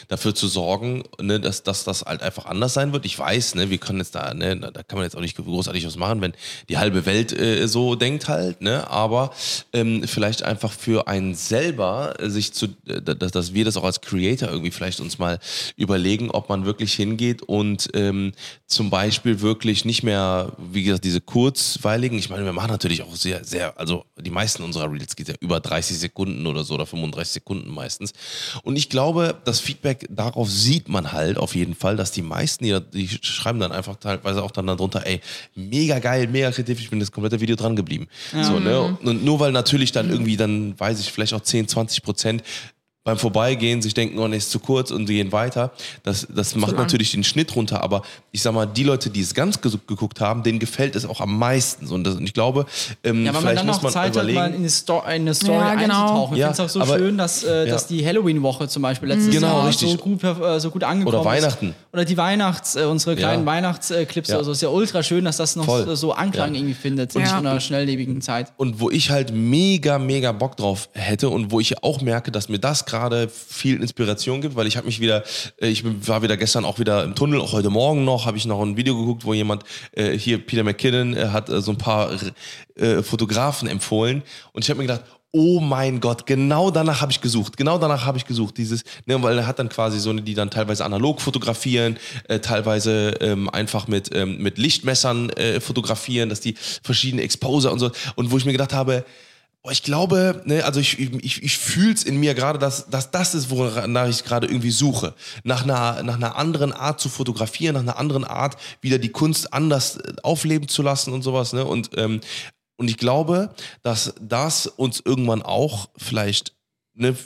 dafür zu sorgen, ne, dass, dass das halt einfach anders sein wird. Ich weiß, ne, wir können jetzt da, ne, da kann man jetzt auch nicht großartig was machen, wenn die halbe Welt äh, so denkt halt, ne, aber ähm, vielleicht einfach für einen selber äh, sich zu, äh, dass, dass wir das auch als Creator irgendwie vielleicht uns mal überlegen, ob man wirklich hingeht und ähm, zum Beispiel wirklich nicht mehr, wie gesagt, diese kurzweiligen, ich meine, wir machen natürlich auch sehr, sehr, also die meisten unserer Reels geht ja über 30 Sekunden oder so oder 35 Sekunden meistens. Und ich glaube, das Feedback darauf sieht man halt auf jeden Fall, dass die meisten, die, die schreiben dann einfach teilweise auch dann darunter, ey, mega geil, mega kreativ, ich bin das komplette Video dran geblieben. So, ne? Und nur weil natürlich dann irgendwie dann, weiß ich, vielleicht auch 10, 20 Prozent beim Vorbeigehen sich denken, oh, nee, ist zu kurz und die gehen weiter. Das, das macht lang. natürlich den Schnitt runter, aber ich sag mal, die Leute, die es ganz geguckt haben, denen gefällt es auch am meisten. So, Und, das, und ich glaube, ähm, Ja, weil man vielleicht dann muss auch man Zeit hat, überlegen. mal in eine, Sto in eine Story Ja, genau. einzutauchen. Ich Ja, finde es auch so aber- schön, dass, äh, ja. dass die Halloween-Woche zum Beispiel letztes Genau, Jahr richtig. so gut, äh, so gut angekommen Oder ist. Weihnachten. Oder die Weihnachts-, äh, unsere kleinen Ja. Weihnachtsclips. Ja. Also ist ja ultra schön, dass das noch Voll. so Anklang Ja. irgendwie findet in Ja. so einer schnelllebigen Zeit. und wo ich halt mega, mega Bock drauf hätte und wo ich auch merke, dass mir das gerade viel Inspiration gibt, weil ich habe mich wieder, äh, ich war wieder gestern auch wieder im Tunnel, auch heute Morgen noch, habe ich noch ein Video geguckt, wo jemand, äh, hier Peter McKinnon, äh, hat so ein paar Fotografen empfohlen und ich habe mir gedacht, Oh mein Gott, genau danach habe ich gesucht. Genau danach habe ich gesucht. Dieses, ne, weil er hat dann quasi so eine, die dann teilweise analog fotografieren, äh, teilweise ähm, einfach mit, ähm, mit Lichtmessern äh, fotografieren, dass die verschiedene Exposer und so. Und wo ich mir gedacht habe, ich glaube, ne, also ich, ich, ich fühle es in mir gerade, dass, dass das ist, wonach ich gerade irgendwie suche. Nach einer, nach einer anderen Art zu fotografieren, nach einer anderen Art wieder die Kunst anders äh, aufleben zu lassen und sowas. Ne? Und, ähm, und ich glaube, dass das uns irgendwann auch vielleicht, ne,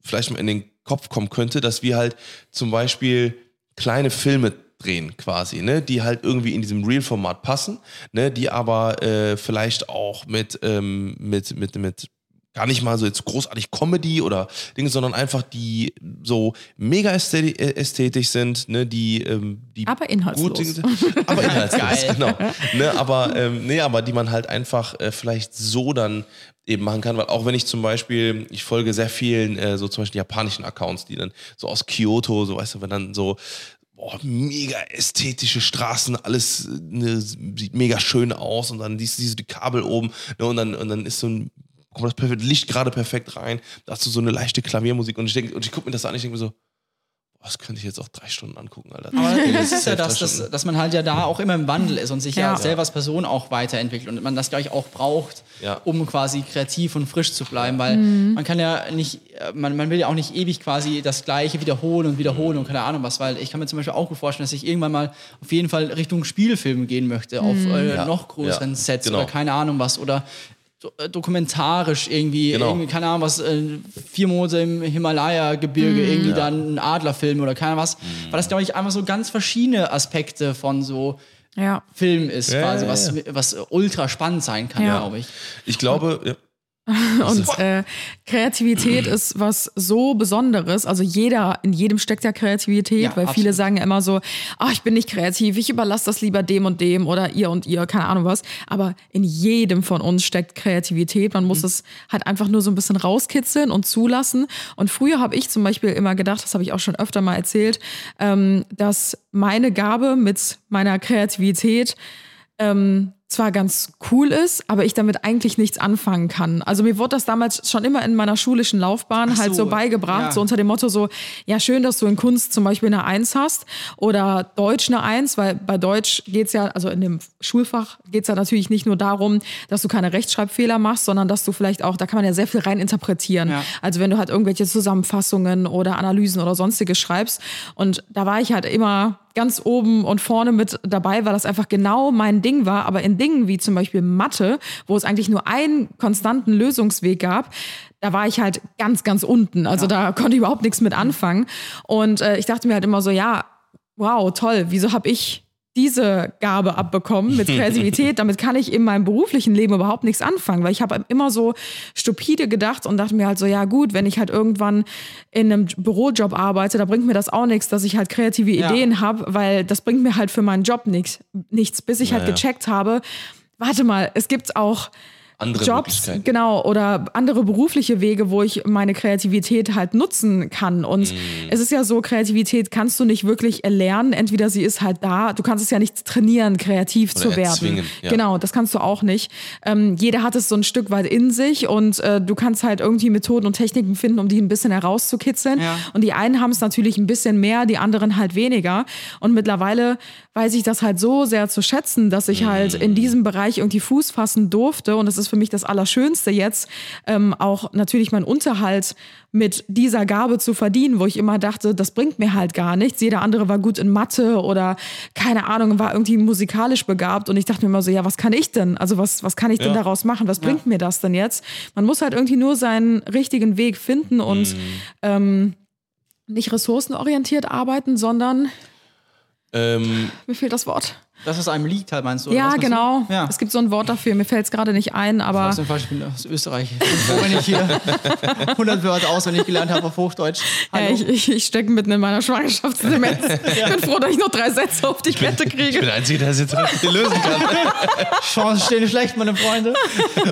vielleicht mal in den Kopf kommen könnte, dass wir halt zum Beispiel kleine Filme drehen quasi, ne, die halt irgendwie in diesem Real-Format passen, ne, die aber äh, vielleicht auch mit, ähm, mit, mit, mit gar nicht mal so jetzt großartig Comedy oder Dinge, sondern einfach die so mega ästheti- ästhetisch sind, ne, die, ähm, die Aber inhaltslos. gut sind, aber inhaltslos, genau. Ne, aber ähm, nee, aber die man halt einfach äh, vielleicht so dann eben machen kann, weil auch wenn ich zum Beispiel, ich folge sehr vielen äh, so zum Beispiel japanischen Accounts, die dann so aus Kyoto, so weißt du, wenn dann so boah, mega ästhetische Straßen, alles ne, sieht mega schön aus und dann siehst du die Kabel oben ne, und dann und dann ist so ein kommt das perfekt, Licht gerade perfekt rein, da hast du so eine leichte Klaviermusik und ich denke und ich gucke mir das an, ich denke mir so, das könnte ich jetzt auch drei Stunden angucken, Alter. Aber das ist ja drei das, dass, dass man halt ja da auch immer im Wandel ist und sich ja, Ja. selber als Person auch weiterentwickelt und man das gleich auch braucht, Ja. um quasi kreativ und frisch zu bleiben, weil Mhm. man kann ja nicht, äh, man, man will ja auch nicht ewig quasi das Gleiche wiederholen und wiederholen und keine Ahnung was, weil ich kann mir zum Beispiel auch gut vorstellen, dass ich irgendwann mal auf jeden Fall Richtung Spielfilm gehen möchte, auf Mhm. äh, Ja. noch größeren Ja. Sets Genau. oder keine Ahnung was oder do- äh, dokumentarisch irgendwie, Genau. irgendwie, keine Ahnung was, äh, vier Monate im Himalaya-Gebirge, irgendwie dann ein Adlerfilm oder keine Ahnung was. Weil das, glaube ich, einfach so ganz verschiedene Aspekte von so Ja. Film ist, Ja, quasi, ja, was, ja. was ultra spannend sein kann, Ja. glaube ich. Ich glaube, ja. Und äh, Kreativität ist was so Besonderes. Also jeder, in jedem steckt ja Kreativität, Ja, weil viele absolut. sagen ja immer so, ah, ich bin nicht kreativ, ich überlasse das lieber dem und dem oder ihr und ihr, keine Ahnung was. Aber in jedem von uns steckt Kreativität. Man Mhm. muss es halt einfach nur so ein bisschen rauskitzeln und zulassen. Und früher habe ich zum Beispiel immer gedacht, das habe ich auch schon öfter mal erzählt, ähm, dass meine Gabe mit meiner Kreativität ähm, zwar ganz cool ist, aber ich damit eigentlich nichts anfangen kann. Also mir wurde das damals schon immer in meiner schulischen Laufbahn halt so so, beigebracht, ja. so unter dem Motto so, ja schön, dass du in Kunst zum Beispiel eine Eins hast oder Deutsch eine Eins, weil bei Deutsch geht's ja, also in dem Schulfach geht's ja natürlich nicht nur darum, dass du keine Rechtschreibfehler machst, sondern dass du vielleicht auch, da kann man ja sehr viel rein interpretieren. Ja. Also wenn du halt irgendwelche Zusammenfassungen oder Analysen oder sonstiges schreibst und da war ich halt immer ganz oben und vorne mit dabei, weil das einfach genau mein Ding war. Aber in Dingen wie zum Beispiel Mathe, wo es eigentlich nur einen konstanten Lösungsweg gab, da war ich halt ganz, ganz unten. Also da konnte ich überhaupt nichts mit anfangen. Und äh, ich dachte mir halt immer so, ja, wow, toll, wieso habe ich diese Gabe abbekommen mit Kreativität, damit kann ich in meinem beruflichen Leben überhaupt nichts anfangen, weil ich habe immer so stupide gedacht und dachte mir halt so, ja gut, wenn ich halt irgendwann in einem Bürojob arbeite, da bringt mir das auch nichts, dass ich halt kreative Ja. Ideen habe, weil das bringt mir halt für meinen Job nichts, nichts bis ich halt Naja. gecheckt habe, warte mal, es gibt auch Andere Jobs, Möglichkeiten. genau, oder andere berufliche Wege, wo ich meine Kreativität halt nutzen kann. Und Mm. es ist ja so, Kreativität kannst du nicht wirklich erlernen. Entweder sie ist halt da, du kannst es ja nicht trainieren, kreativ Oder zu werden. ja. Genau, das kannst du auch nicht. Ähm, jeder hat es so ein Stück weit in sich und äh, du kannst halt irgendwie Methoden und Techniken finden, um die ein bisschen herauszukitzeln. Ja. Und die einen haben es natürlich ein bisschen mehr, die anderen halt weniger. Und mittlerweile weiß ich das halt so sehr zu schätzen, dass ich halt in diesem Bereich irgendwie Fuß fassen durfte. Und das ist für mich das Allerschönste jetzt, ähm, auch natürlich meinen Unterhalt mit dieser Gabe zu verdienen, wo ich immer dachte, das bringt mir halt gar nichts. Jeder andere war gut in Mathe oder keine Ahnung, war irgendwie musikalisch begabt. Und ich dachte mir immer so, ja, was kann ich denn? Also was, was kann ich denn Ja. daraus machen? Was bringt mir das denn jetzt? Man muss halt irgendwie nur seinen richtigen Weg finden und ähm, nicht ressourcenorientiert arbeiten, sondern Ähm, mir fehlt das Wort. Das, was einem liegt, halt meinst du? ja, genau. Du? Ja. Es gibt so ein Wort dafür, mir fällt es gerade nicht ein, aber Das ist falsch, ich bin aus Österreich. Ich bin froh, wenn ich hier 100 Wörter auswendig gelernt habe auf Hochdeutsch. Hallo. äh, ich, ich, ich stecke mitten in meiner Schwangerschaftsdemenz. Ich bin froh, dass ich noch drei Sätze auf die Kette ich bin kriege. der Einzige, der es jetzt richtig lösen kann. Chancen stehen schlecht, meine Freunde.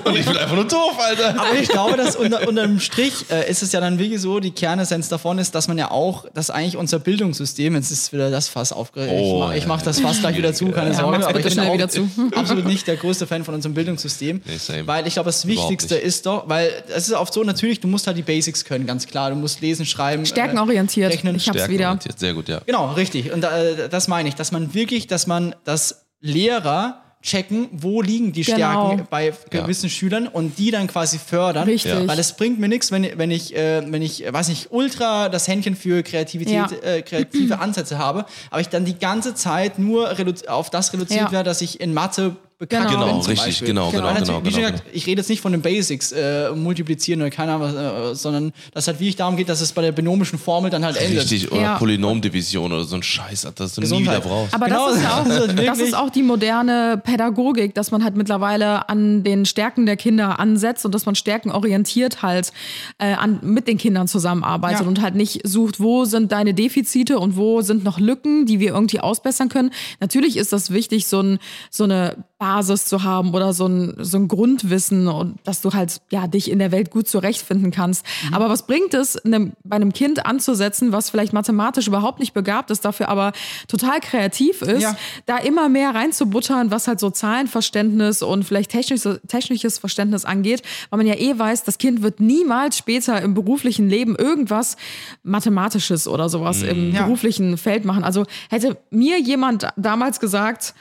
Und ich bin einfach nur doof, Alter. Aber ich glaube, dass unter, unter dem Strich äh, ist es ja dann wirklich so, die Kernessenz davon ist, dass man ja auch, dass eigentlich unser Bildungssystem, jetzt ist wieder das Fass aufgeregt, ich Oh, mache ich ja. mach das Fass gleich wieder zu, keine Sorge. aber bitte ich bin wieder zu. absolut nicht der größte Fan von unserem Bildungssystem. Nee, weil ich glaube, das Wichtigste ist doch, weil es ist oft so, natürlich, du musst halt die Basics können, ganz klar. Du musst lesen, schreiben, Stärkenorientiert. rechnen. Ich hab's wieder. Sehr gut, ja. Genau, richtig. Und äh, das meine ich, dass man wirklich, dass man das Lehrer checken, wo liegen die Genau. Stärken bei gewissen Schülern und die dann quasi fördern. Richtig. Ja. Weil es bringt mir nichts, wenn, wenn ich, äh, wenn ich, äh, weiß nicht, ultra das Händchen für Kreativität, Ja. äh, kreative Ansätze habe, aber ich dann die ganze Zeit nur auf das reduziert Ja. werde, dass ich in Mathe bekackt Genau. bin. Genau, zum richtig, Beispiel. genau, Genau. genau, genau, wie schon genau, gesagt, ich rede jetzt nicht von den Basics, äh, multiplizieren oder keine Ahnung, was, äh, sondern dass halt wirklich darum geht, dass es bei der binomischen Formel dann halt endet. Richtig, oder Ja. Polynomdivision oder so ein Scheiß, das du nie Gesundheit. wieder brauchst. Aber Genau, das, ist auch, das ist das ist auch die moderne Pädagogik, dass man halt mittlerweile an den Stärken der Kinder ansetzt und dass man stärkenorientiert halt äh, an, mit den Kindern zusammenarbeitet Ja. und halt nicht sucht, wo sind deine Defizite und wo sind noch Lücken, die wir irgendwie ausbessern können. Natürlich ist das wichtig, so, ein, so eine Basis zu haben oder so ein, so ein Grundwissen und dass du halt ja dich in der Welt gut zurechtfinden kannst. Mhm. Aber was bringt es, einem, bei einem Kind anzusetzen, was vielleicht mathematisch überhaupt nicht begabt ist, dafür aber total kreativ ist, Ja. da immer mehr reinzubuttern, was halt so Zahlenverständnis und vielleicht technisches, technisches Verständnis angeht, weil man ja eh weiß, das Kind wird niemals später im beruflichen Leben irgendwas Mathematisches oder sowas im Ja. beruflichen Feld machen. Also hätte mir jemand damals gesagt,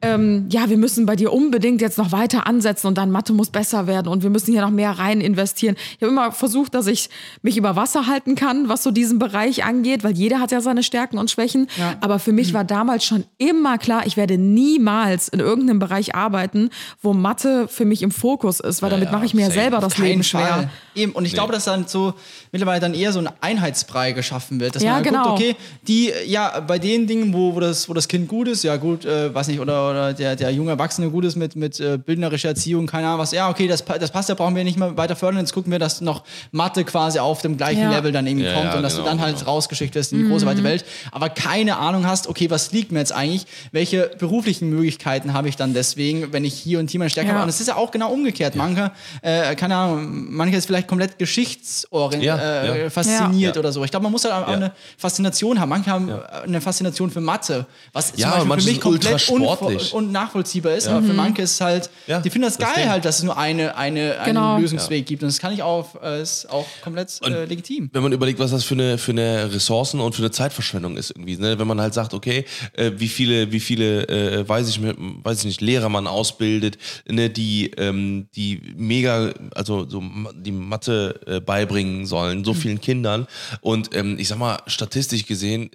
ähm, ja, wir müssen bei dir unbedingt jetzt noch weiter ansetzen und dein Mathe muss besser werden und wir müssen hier noch mehr rein investieren. Ich habe immer versucht, dass ich mich über Wasser halten kann, was so diesen Bereich angeht, weil jeder hat ja seine Stärken und Schwächen. Ja. Aber für mich war damals schon immer klar, ich werde niemals in irgendeinem Bereich arbeiten, wo Mathe für mich im Fokus ist, weil damit ja, mache ich mir ja selber das Leben Fall. schwer. Eben, und ich glaube, dass dann so mittlerweile dann eher so ein Einheitsbrei geschaffen wird. Dass Ja, man dann genau. guckt, okay, die, ja, bei den Dingen, wo, wo, das, wo das Kind gut ist, ja gut, äh, weiß nicht, oder, oder der, der junge Erwachsene gut ist mit, mit äh, bildnerischer Erziehung, keine Ahnung was, ja, okay, das, das passt, da brauchen wir nicht mehr weiter fördern, jetzt gucken wir, dass noch Mathe quasi auf dem gleichen Ja. Level dann irgendwie Ja, kommt ja, und dass genau, du dann halt genau. rausgeschickt wirst in die Mhm. große weite Welt, aber keine Ahnung hast, okay, was liegt mir jetzt eigentlich, welche beruflichen Möglichkeiten habe ich dann deswegen, wenn ich hier und hier meine Stärke Ja. habe. Und es ist ja auch genau umgekehrt. Manche, äh, keine Ahnung, manche ist vielleicht komplett geschichtsorientiert, Ja, äh, ja. fasziniert Ja. oder so. Ich glaube, man muss halt auch Ja. eine Faszination haben. Manche haben eine Faszination für Mathe, was zum Ja, für mich komplett ultra Richtig. und nachvollziehbar ist. Aber für manche ist es halt, Ja, die finden das das geil Ding. halt, dass es nur eine, eine, einen Genau. Lösungsweg gibt. Und das kann ich auch, äh, ist auch komplett äh, legitim. Wenn man überlegt, was das für eine, für eine Ressourcen und für eine Zeitverschwendung ist irgendwie, ne? wenn man halt sagt, okay, äh, wie viele, wie viele, äh, weiß ich, weiß ich nicht, Lehrer man ausbildet, ne, die, ähm, die mega, also so die Mathe äh, beibringen sollen, so vielen Kindern und ähm, ich sag mal, statistisch gesehen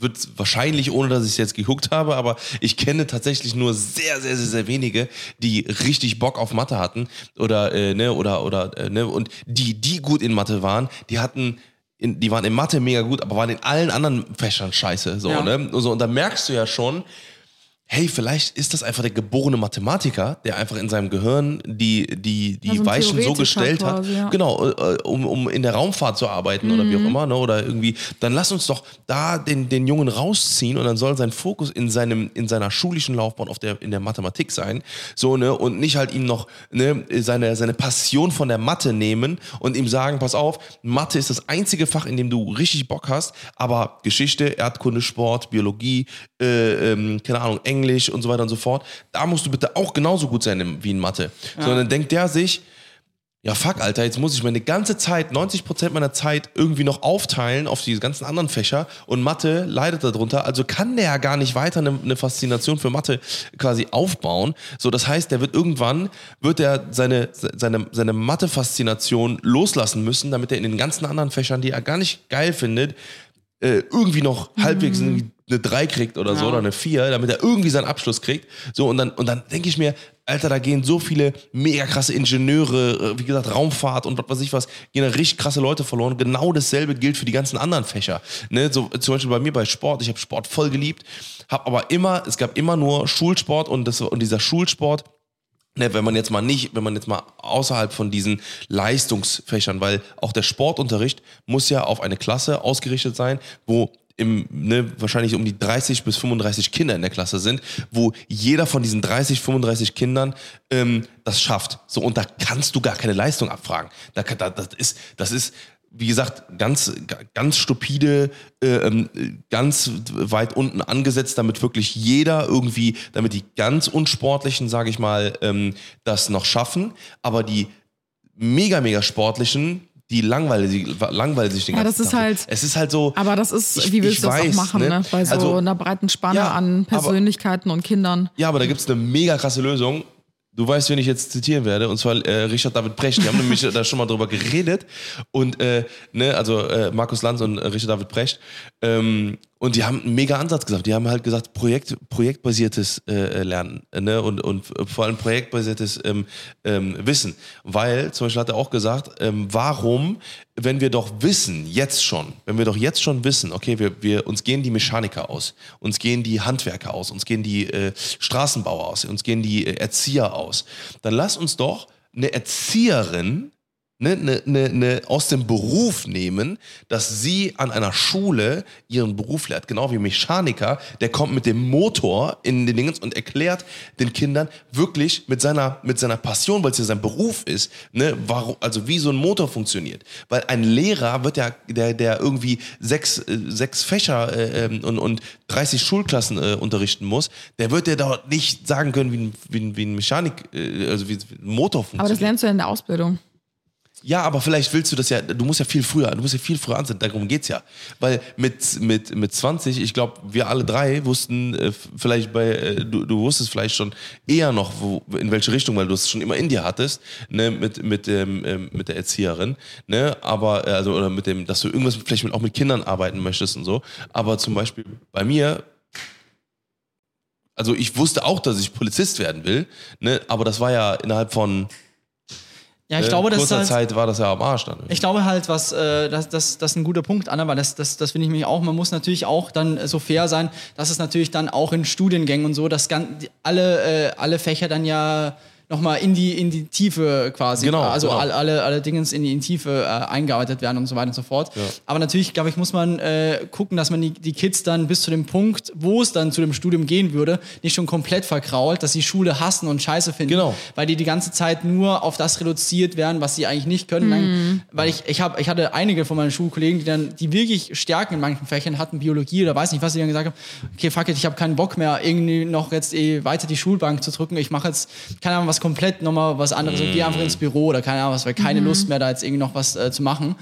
wird wahrscheinlich, ohne dass ich es jetzt geguckt habe, aber ich kenne tatsächlich nur sehr, sehr, sehr, sehr wenige, die richtig Bock auf Mathe hatten oder, äh, ne, oder, oder, äh, ne, und die, die gut in Mathe waren, die hatten, in, die waren in Mathe mega gut, aber waren in allen anderen Fächern scheiße, so, Ja. ne, und, so, und da merkst du ja schon, hey, vielleicht ist das einfach der geborene Mathematiker, der einfach in seinem Gehirn die, die, die Ja, so ein Weichen so gestellt hat, quasi, ja. genau, äh, um, um in der Raumfahrt zu arbeiten oder wie Mhm. auch immer, ne, oder irgendwie, dann lass uns doch da den, den Jungen rausziehen und dann soll sein Fokus in seinem, in seiner schulischen Laufbahn auf der, in der Mathematik sein, so, ne, und nicht halt ihm noch, ne, seine, seine Passion von der Mathe nehmen und ihm sagen, pass auf, Mathe ist das einzige Fach, in dem du richtig Bock hast, aber Geschichte, Erdkunde, Sport, Biologie, äh, ähm, keine Ahnung, Englisch und so weiter und so fort, da musst du bitte auch genauso gut sein wie in Mathe. Sondern denkt der sich, ja fuck, Alter, jetzt muss ich meine ganze Zeit, 90% meiner Zeit irgendwie noch aufteilen auf die ganzen anderen Fächer und Mathe leidet darunter. Also kann der ja gar nicht weiter eine, eine Faszination für Mathe quasi aufbauen. So, das heißt, der wird irgendwann, wird er seine, seine, seine Mathe-Faszination loslassen müssen, damit er in den ganzen anderen Fächern, die er gar nicht geil findet, äh, irgendwie noch halbwegs irgendwie eine 3 kriegt oder so, oder eine 4, damit er irgendwie seinen Abschluss kriegt. So, und dann, und dann denke ich mir, Alter, da gehen so viele mega krasse Ingenieure, äh, wie gesagt, Raumfahrt und was weiß ich was, gehen da richtig krasse Leute verloren. Genau dasselbe gilt für die ganzen anderen Fächer. Ne? So, zum Beispiel bei mir bei Sport, ich habe Sport voll geliebt, habe aber immer, es gab immer nur Schulsport und, das, und dieser Schulsport, Ne, wenn man jetzt mal nicht, wenn man jetzt mal außerhalb von diesen Leistungsfächern, weil auch der Sportunterricht muss ja auf eine Klasse ausgerichtet sein, wo im, ne, wahrscheinlich um die 30 bis 35 Kinder in der Klasse sind, wo jeder von diesen 30, 35 Kindern ähm, das schafft. So, und da kannst du gar keine Leistung abfragen. Da, da, das ist, das ist, wie gesagt, ganz, ganz stupide, äh, ähm, ganz weit unten angesetzt, damit wirklich jeder irgendwie, damit die ganz unsportlichen, sage ich mal, ähm, das noch schaffen, aber die mega, mega sportlichen, die langweilen, sich- langweilen sich den Ja, ganzen das ist Tag. halt- Es ist halt so. Aber das ist, Ich- wie willst ich du das weiß, auch machen, ne? ne? Bei so Also- einer breiten Spanne Ja, an aber- Persönlichkeiten und Kindern. Ja, aber da gibt es eine mega krasse Lösung. Du weißt, wen ich jetzt zitieren werde, und zwar äh, Richard David Brecht. Die haben nämlich da schon mal drüber geredet. Und, äh, ne, also äh, Markus Lanz und äh, Richard David Brecht. Ähm, und die haben einen mega Ansatz gesagt. Die haben halt gesagt, Projekt, projektbasiertes äh, Lernen ne? und, und vor allem projektbasiertes ähm, ähm, Wissen. Weil, zum Beispiel hat er auch gesagt, ähm, warum, wenn wir doch wissen, jetzt schon, wenn wir doch jetzt schon wissen, okay, wir, wir, uns gehen die Mechaniker aus, uns gehen die Handwerker aus, uns gehen die äh, Straßenbauer aus, uns gehen die äh, Erzieher aus, dann lass uns doch eine Erzieherin ne, ne, ne, ne, aus dem Beruf nehmen, dass sie an einer Schule ihren Beruf lehrt. Genau wie ein Mechaniker, der kommt mit dem Motor in den Dingens und erklärt den Kindern wirklich mit seiner, mit seiner Passion, weil es ja sein Beruf ist, ne, warum, also wie so ein Motor funktioniert. Weil ein Lehrer wird ja, der, der irgendwie sechs, äh, sechs Fächer äh, ähm, und, und 30 Schulklassen äh, unterrichten muss, der wird ja dort nicht sagen können, wie ein, wie ein, wie ein Mechanik, äh, also wie ein Motor funktioniert. Aber das lernst du ja in der Ausbildung. Ja, aber vielleicht willst du das ja, du musst ja viel früher, du musst ja viel früher ansetzen, darum geht's ja. Weil mit, mit, mit 20, ich glaube, wir alle drei wussten äh, vielleicht bei, äh, du, du wusstest vielleicht schon eher noch, wo, in welche Richtung, weil du es schon immer in dir hattest, ne, mit, mit, ähm, ähm, mit der Erzieherin, ne, aber, äh, also, oder mit dem, dass du irgendwas vielleicht mit, auch mit Kindern arbeiten möchtest und so. Aber zum Beispiel bei mir, also ich wusste auch, dass ich Polizist werden will, ne, aber das war ja innerhalb von Ja, ich äh, glaube, das ist kurzer halt, Zeit war das ja am Arsch dann. Ich glaube halt, was äh, das, das, das ist ein guter Punkt, Anna, weil das, das, das finde ich mich auch. Man muss natürlich auch dann äh, so fair sein, dass es natürlich dann auch in Studiengängen und so, dass gan- die- alle, äh, alle Fächer dann ja nochmal in die, in die Tiefe quasi. Genau, Also genau. Alle, alle, alle Dingens in die, in die Tiefe äh, eingearbeitet werden und so weiter und so fort. Aber natürlich, glaube ich, muss man äh, gucken, dass man die, die Kids dann bis zu dem Punkt, wo es dann zu dem Studium gehen würde, nicht schon komplett verkrault, dass sie Schule hassen und scheiße finden. Genau. Weil die die ganze Zeit nur auf das reduziert werden, was sie eigentlich nicht können. Dann, weil ich, ich, hab, ich hatte einige von meinen Schulkollegen, die dann, die wirklich Stärken in manchen Fächern hatten, Biologie oder weiß nicht, was sie dann gesagt haben, okay, fuck it, ich habe keinen Bock mehr, irgendwie noch jetzt eh weiter die Schulbank zu drücken. Ich mache jetzt, keine Ahnung, was komplett nochmal was anderes und gehe einfach ins Büro oder keine Ahnung was, weil keine Lust mehr da jetzt irgendwie noch was äh, zu machen.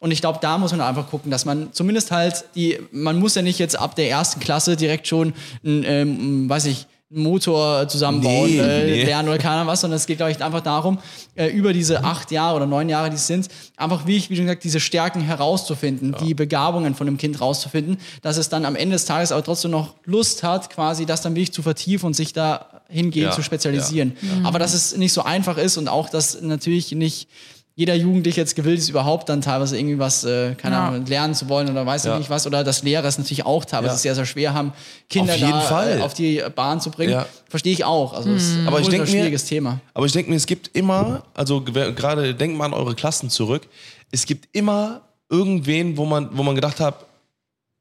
Und ich glaube, da muss man einfach gucken, dass man zumindest halt die, man muss ja nicht jetzt ab der ersten Klasse direkt schon, ein, ähm, weiß ich, Motor zusammenbauen, Nee, äh, nee. lernen oder keine Ahnung was, sondern es geht, glaube ich, einfach darum, äh, über diese acht Jahre oder neun Jahre, die es sind, einfach, wie ich wie schon gesagt, diese Stärken herauszufinden, die Begabungen von dem Kind rauszufinden, dass es dann am Ende des Tages aber trotzdem noch Lust hat, quasi das dann wirklich zu vertiefen und sich da hingehen Ja, zu spezialisieren. Aber dass es nicht so einfach ist und auch, dass natürlich nicht jeder Jugendliche jetzt gewillt ist, überhaupt dann teilweise irgendwie was, äh, keine Ja. Ahnung, lernen zu wollen oder weiß ich Ja. nicht was. Oder dass Lehrer es natürlich auch teilweise Ja. sehr, sehr schwer haben, Kinder Auf da. Äh, auf die Bahn zu bringen. Ja. Verstehe ich auch. Also es ist Aber ich ein denk mir- schwieriges Thema. Aber ich denke mir, es gibt immer, also gerade denkt mal an eure Klassen zurück, es gibt immer irgendwen, wo man, wo man gedacht hat,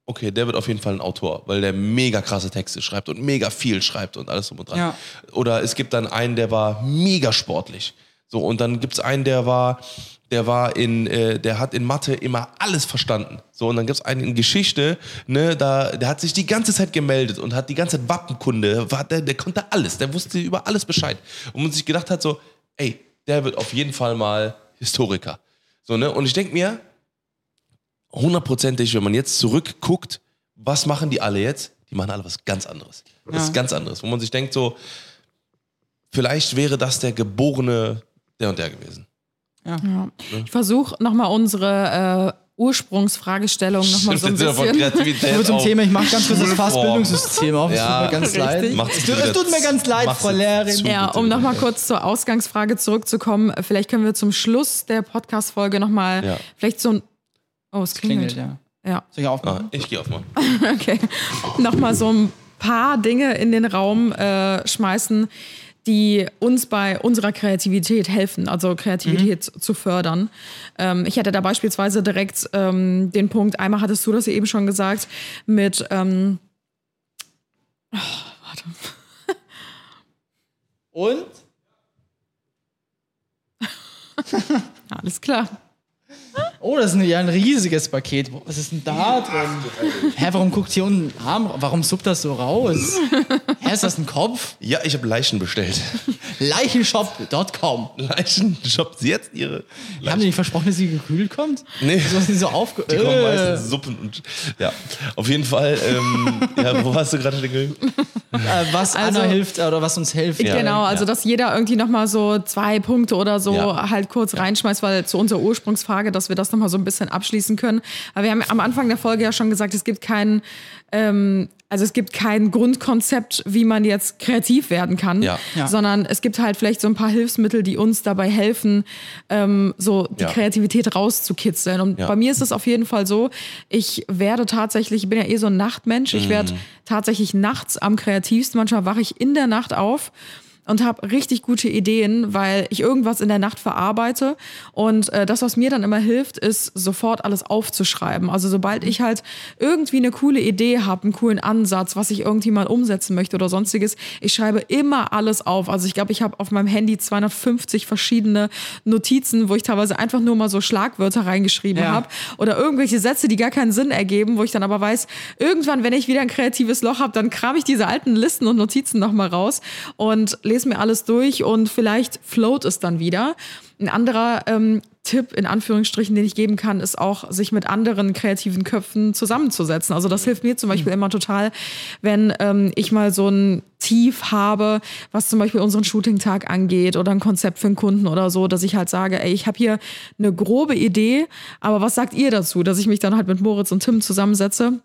okay, der wird auf jeden Fall ein Autor, weil der mega krasse Texte schreibt und mega viel schreibt und alles drum und dran. Oder es gibt dann einen, der war mega sportlich. So, und dann gibt es einen, der war, der war in, äh, der hat in Mathe immer alles verstanden. So, und dann gibt es einen in Geschichte, ne, da, der hat sich die ganze Zeit gemeldet und hat die ganze Zeit Wappenkunde, war, der, der konnte alles, der wusste über alles Bescheid. Und man sich gedacht hat so, ey, der wird auf jeden Fall mal Historiker. So, ne? Und ich denke mir, hundertprozentig, wenn man jetzt zurückguckt, was machen die alle jetzt? Die machen alle was ganz anderes. Das Ja. ist ganz anderes, wo man sich denkt so, vielleicht wäre das der geborene der und der gewesen. Ja. Ich versuche nochmal unsere äh, Ursprungsfragestellung nochmal so ein bisschen. Kreativität zum Thema, ich mache ganz kurz das. Fassbildungssystem auf. Es Ja, tut mir ganz richtig. leid. Es tut, es mir ganz leid, Frau Lehrerin. Ja, um nochmal kurz zur Ausgangsfrage zurückzukommen, vielleicht können wir zum Schluss der Podcast-Folge nochmal Ja. vielleicht so ein. Oh, es klingelt. Klingelt, ja. Ja, Soll ich aufmachen? Ah, ich gehe auf mal. okay. Nochmal so ein paar Dinge in den Raum äh, schmeißen, die uns bei unserer Kreativität helfen, also Kreativität zu fördern. Ähm, ich hätte da beispielsweise direkt ähm, den Punkt, einmal hattest du das eben schon gesagt, mit ähm, Und? alles klar. Oh, das ist ein, ja ein riesiges Paket. Was ist denn da drin? Hä, warum guckt hier unten ein Arm? Warum suppt das so raus? Hä, ist das ein Kopf? Ja, ich habe Leichen bestellt. Leichenshop.com. Leichen shoppt sie jetzt ihre Haben die nicht versprochen, dass sie gekühlt kommt? Nee. So ist sie so aufge... Die kommen Äh. meistens Suppen und ja. Auf jeden Fall, ähm, ja, wo hast du gerade den? Äh, was Also- Anna hilft oder was uns hilft. Ja. Genau, also ja. dass jeder irgendwie nochmal so zwei Punkte oder so Ja. halt kurz reinschmeißt, weil zu unserer Ursprungsfrage, dass wir das nochmal so ein bisschen abschließen können. Aber wir haben am Anfang der Folge ja schon gesagt, es gibt keinen, ähm, also es gibt kein Grundkonzept, wie man jetzt kreativ werden kann, Ja. Ja. sondern es gibt halt vielleicht so ein paar Hilfsmittel, die uns dabei helfen, ähm, so die Ja. Kreativität rauszukitzeln. Und bei mir ist es auf jeden Fall so, ich werde tatsächlich, ich bin ja eh so ein Nachtmensch, ich Mhm. werde tatsächlich nachts am kreativsten. Manchmal wache ich in der Nacht auf und habe richtig gute Ideen, weil ich irgendwas in der Nacht verarbeite. Und äh, das, was mir dann immer hilft, ist sofort alles aufzuschreiben. Also sobald ich halt irgendwie eine coole Idee habe, einen coolen Ansatz, was ich irgendwie mal umsetzen möchte oder sonstiges, ich schreibe immer alles auf. Also ich glaube, ich habe auf meinem Handy 250 verschiedene Notizen, wo ich teilweise einfach nur mal so Schlagwörter reingeschrieben Ja. habe oder irgendwelche Sätze, die gar keinen Sinn ergeben, wo ich dann aber weiß, irgendwann, wenn ich wieder ein kreatives Loch habe, dann kram ich diese alten Listen und Notizen nochmal raus und lese mir alles durch und vielleicht float es dann wieder. Ein anderer ähm, Tipp in Anführungsstrichen, den ich geben kann, ist auch, sich mit anderen kreativen Köpfen zusammenzusetzen. Also das hilft mir zum Beispiel immer total, wenn ähm, ich mal so ein Tief habe, was zum Beispiel unseren Shooting-Tag angeht oder ein Konzept für einen Kunden oder so, dass ich halt sage, ey, ich habe hier eine grobe Idee, aber was sagt ihr dazu, dass ich mich dann halt mit Moritz und Tim zusammensetze?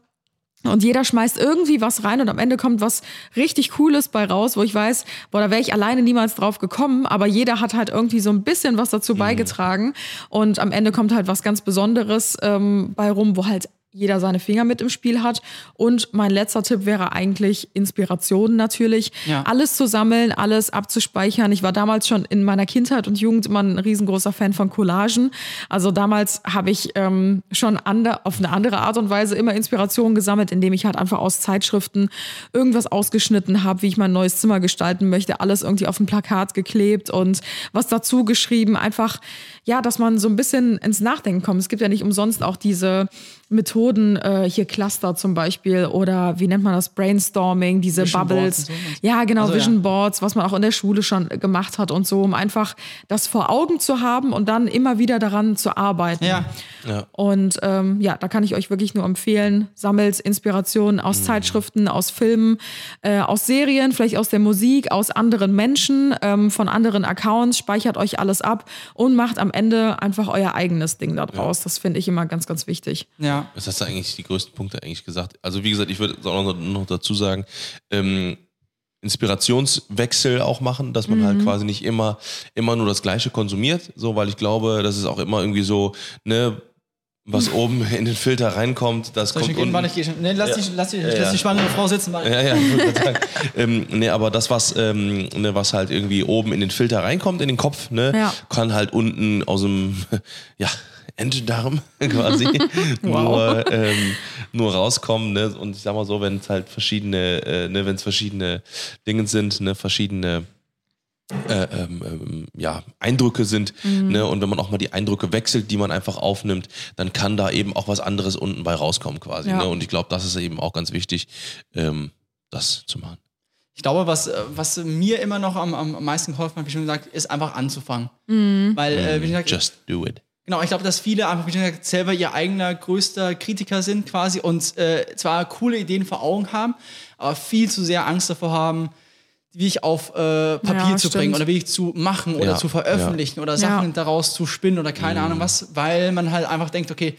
Und jeder schmeißt irgendwie was rein und am Ende kommt was richtig Cooles bei raus, wo ich weiß, boah, da wäre ich alleine niemals drauf gekommen, aber jeder hat halt irgendwie so ein bisschen was dazu beigetragen. Und am Ende kommt halt was ganz Besonderes ähm, bei rum, wo halt jeder seine Finger mit im Spiel hat. Und mein letzter Tipp wäre eigentlich Inspiration natürlich. Ja. Alles zu sammeln, alles abzuspeichern. Ich war damals schon in meiner Kindheit und Jugend immer ein riesengroßer Fan von Collagen. Also damals habe ich ähm, schon ander, auf eine andere Art und Weise immer Inspiration gesammelt, indem ich halt einfach aus Zeitschriften irgendwas ausgeschnitten habe, wie ich mein neues Zimmer gestalten möchte, alles irgendwie auf ein Plakat geklebt und was dazu geschrieben. Einfach, ja, dass man so ein bisschen ins Nachdenken kommt. Es gibt ja nicht umsonst auch diese Methoden, äh, hier Cluster zum Beispiel oder wie nennt man das, Brainstorming, diese Vision Bubbles. So. Ja, genau, Also, ja. Vision Boards, was man auch in der Schule schon gemacht hat und so, um einfach das vor Augen zu haben und dann immer wieder daran zu arbeiten. Ja. Und ähm, ja, da kann ich euch wirklich nur empfehlen, sammelt Inspirationen Mhm. aus Zeitschriften, aus Filmen, äh, aus Serien, vielleicht aus der Musik, aus anderen Menschen, ähm, von anderen Accounts, speichert euch alles ab und macht am Ende einfach euer eigenes Ding daraus. Das finde ich immer ganz, ganz wichtig. Ja. Was hast du eigentlich die größten Punkte eigentlich gesagt? Also wie gesagt, ich würde auch noch, dazu sagen, ähm, Inspirationswechsel auch machen, dass man halt quasi nicht immer, immer nur das Gleiche konsumiert, so, weil ich glaube, das ist auch immer irgendwie so, ne, was oben in den Filter reinkommt, das Soll ich kommt gehen? unten. Warte, ich gehe schon. Nee, lass, die, lass, die, Ja, lass ja. die spannende Frau sitzen. Warte. Ja, ja, ähm, nee, aber das, was, ähm, ne, was halt irgendwie oben in den Filter reinkommt, in den Kopf, ne, Ja. kann halt unten aus dem, ja, Enddarm quasi nur, ähm, nur rauskommen. Ne? Und ich sag mal so, wenn es halt verschiedene, äh, ne, wenn es verschiedene Dinge sind, ne, verschiedene äh, ähm, ähm, ja, Eindrücke sind, ne, und wenn man auch mal die Eindrücke wechselt, die man einfach aufnimmt, dann kann da eben auch was anderes unten bei rauskommen quasi. Ja. Ne? Und ich glaube, das ist eben auch ganz wichtig, ähm, das zu machen. Ich glaube, was, äh, was mir immer noch am, am meisten geholfen hat, wie schon gesagt, ist einfach anzufangen. Mhm. Weil, äh, wie gesagt, Just do it. Genau, ich glaube, dass viele einfach, wie schon gesagt, selber ihr eigener größter Kritiker sind quasi und äh, zwar coole Ideen vor Augen haben, aber viel zu sehr Angst davor haben, wie ich auf äh, Papier Ja, zu stimmt. bringen oder wie ich zu machen oder Ja, zu veröffentlichen oder Sachen Ja. daraus zu spinnen oder Mhm. keine Ahnung was, weil man halt einfach denkt, okay,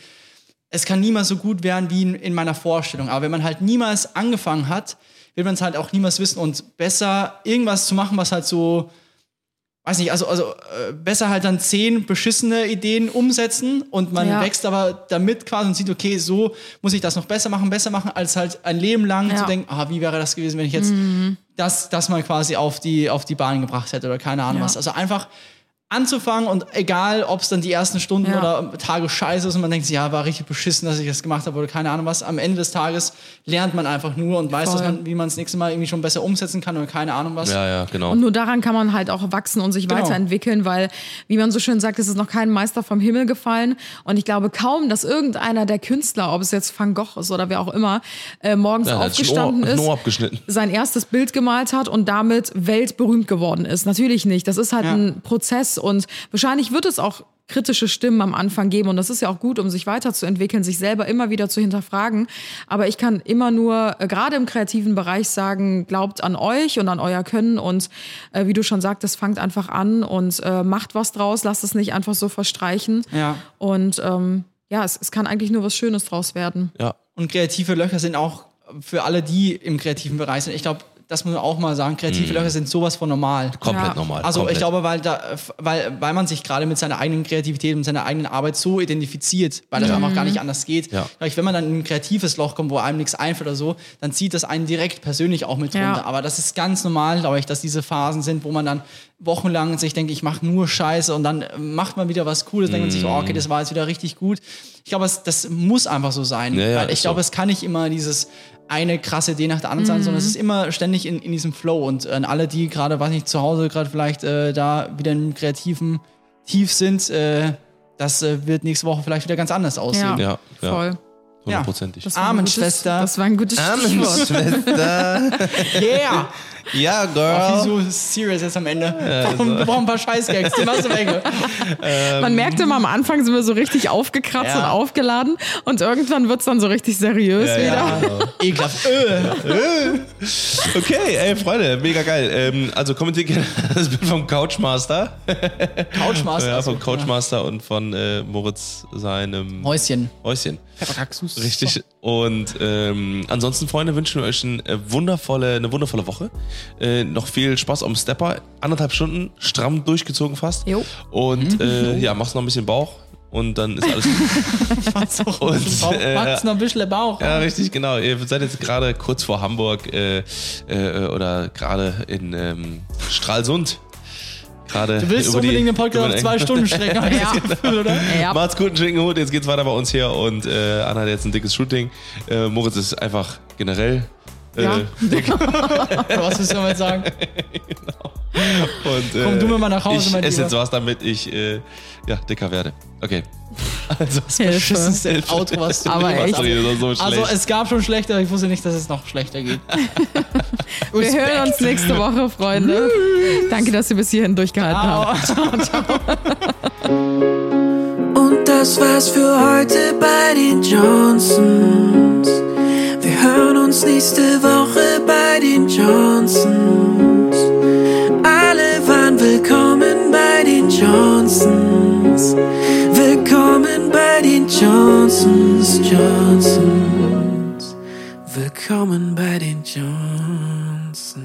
es kann niemals so gut werden wie in, in meiner Vorstellung. Aber wenn man halt niemals angefangen hat, wird man es halt auch niemals wissen und besser irgendwas zu machen, was halt so weiß nicht, also, also äh, besser halt dann zehn beschissene Ideen umsetzen und man Ja. wächst aber damit quasi und sieht, okay, so muss ich das noch besser machen, besser machen, als halt ein Leben lang Ja. zu denken, ah, wie wäre das gewesen, wenn ich jetzt das, das mal quasi auf die, auf die Bahn gebracht hätte oder keine Ahnung Ja. was. Also einfach anzufangen und egal, ob es dann die ersten Stunden Ja. oder Tage scheiße ist und man denkt sich, ja, war richtig beschissen, dass ich das gemacht habe oder keine Ahnung was. Am Ende des Tages lernt man einfach nur und weiß, man, wie man das nächste Mal irgendwie schon besser umsetzen kann oder keine Ahnung was. Ja, ja, genau. Und nur daran kann man halt auch wachsen und sich Genau. weiterentwickeln, weil, wie man so schön sagt, es ist noch kein Meister vom Himmel gefallen. Und ich glaube kaum, dass irgendeiner der Künstler, ob es jetzt Van Gogh ist oder wer auch immer, äh, morgens Ja, aufgestanden ist, abgeschnitten. sein erstes Bild gemalt hat und damit weltberühmt geworden ist. Natürlich nicht. Das ist halt Ja. ein Prozess und wahrscheinlich wird es auch kritische Stimmen am Anfang geben und das ist ja auch gut, um sich weiterzuentwickeln, sich selber immer wieder zu hinterfragen. Aber ich kann immer nur, äh, gerade im kreativen Bereich sagen, glaubt an euch und an euer Können und äh, wie du schon sagtest, fangt einfach an und äh, macht was draus, lasst es nicht einfach so verstreichen. Ja. Und ähm, ja, es, es kann eigentlich nur was Schönes draus werden. Ja. Und kreative Löcher sind auch für alle, die im kreativen Bereich sind. Ich glaube, das muss man auch mal sagen. Kreative Löcher sind sowas von normal. Komplett Ja. normal. Also komplett. ich glaube, weil, da, weil, weil man sich gerade mit seiner eigenen Kreativität und seiner eigenen Arbeit so identifiziert, weil das einfach gar nicht anders geht. Ja. Wenn man dann in ein kreatives Loch kommt, wo einem nichts einfällt oder so, dann zieht das einen direkt persönlich auch mit Ja. runter. Aber das ist ganz normal, glaube ich, dass diese Phasen sind, wo man dann wochenlang sich denkt, ich mache nur Scheiße und dann macht man wieder was Cooles, denkt man sich, oh, okay, das war jetzt wieder richtig gut. Ich glaube, es- das muss einfach so sein. Ja, ja, weil ich glaube, so. es kann nicht immer dieses eine krasse Idee nach der anderen sein, sondern es ist immer ständig in, in diesem Flow. Und äh, an alle, die gerade, weiß nicht, zu Hause gerade vielleicht äh, da wieder im kreativen Tief sind, äh, das äh, wird nächste Woche vielleicht wieder ganz anders aussehen. Ja, ja. voll. Hundertprozentig. Das war ein Amen, gutes- Schwester. Das war ein gutes Stichwort. Schwester. Yeah! Ja, Ach, Girl. wieso serious jetzt am Ende? Warum, wir brauchen ein paar Scheißgags, die machst du weg. Man merkte mal am Anfang sind wir so richtig aufgekratzt Ja. und aufgeladen und irgendwann wird's dann so richtig seriös wieder. Ja. Ekelhaft. Äh. Okay, ey, Freunde, mega geil. Ähm, also kommentiert gerne das Bild vom Couchmaster. Couchmaster. Ja, vom Couchmaster und von äh, Moritz seinem Häuschen. Häuschen. Pepperkaxus. Richtig. Und ähm, ansonsten, Freunde, wünschen wir euch eine äh, wundervolle, eine wundervolle Woche. Äh, noch viel Spaß am Stepper. Anderthalb Stunden, stramm durchgezogen fast. Jo. Und äh, ja, machst noch ein bisschen Bauch. und dann ist alles gut. Macht's noch, Und, äh, macht's noch ein bisschen Bauch. Ja, richtig, genau. Ihr seid jetzt gerade kurz vor Hamburg äh, äh, oder gerade in ähm, Stralsund. Gerade Du willst unbedingt den Podcast auf zwei Stunden strecken, habe ich das Gefühl, oder? Ja. Macht's gut, einen schicken Hut. Jetzt geht's weiter bei uns hier und äh, Anna hat jetzt ein dickes Shooting. Äh, Moritz ist einfach generell Ja. dick. Was willst du damit sagen? Und, äh, Komm du mir mal nach Hause, Ich mein esse Lieber. jetzt was, damit ich äh, ja, dicker werde. Okay. Also, Hilfe. Beschissenste Outro, was du Aber echt. das so Also es gab schon schlechter, aber ich wusste nicht, dass es noch schlechter geht. Wir hören uns nächste Woche, Freunde. Danke, dass ihr bis hierhin durchgehalten habt. Und das war's für heute bei den Johnsons. Wir hören uns nächste Woche bei den Johnsons. Alle waren willkommen bei den Johnsons. Willkommen bei den Johnsons, Johnsons. Willkommen bei den Johnsons.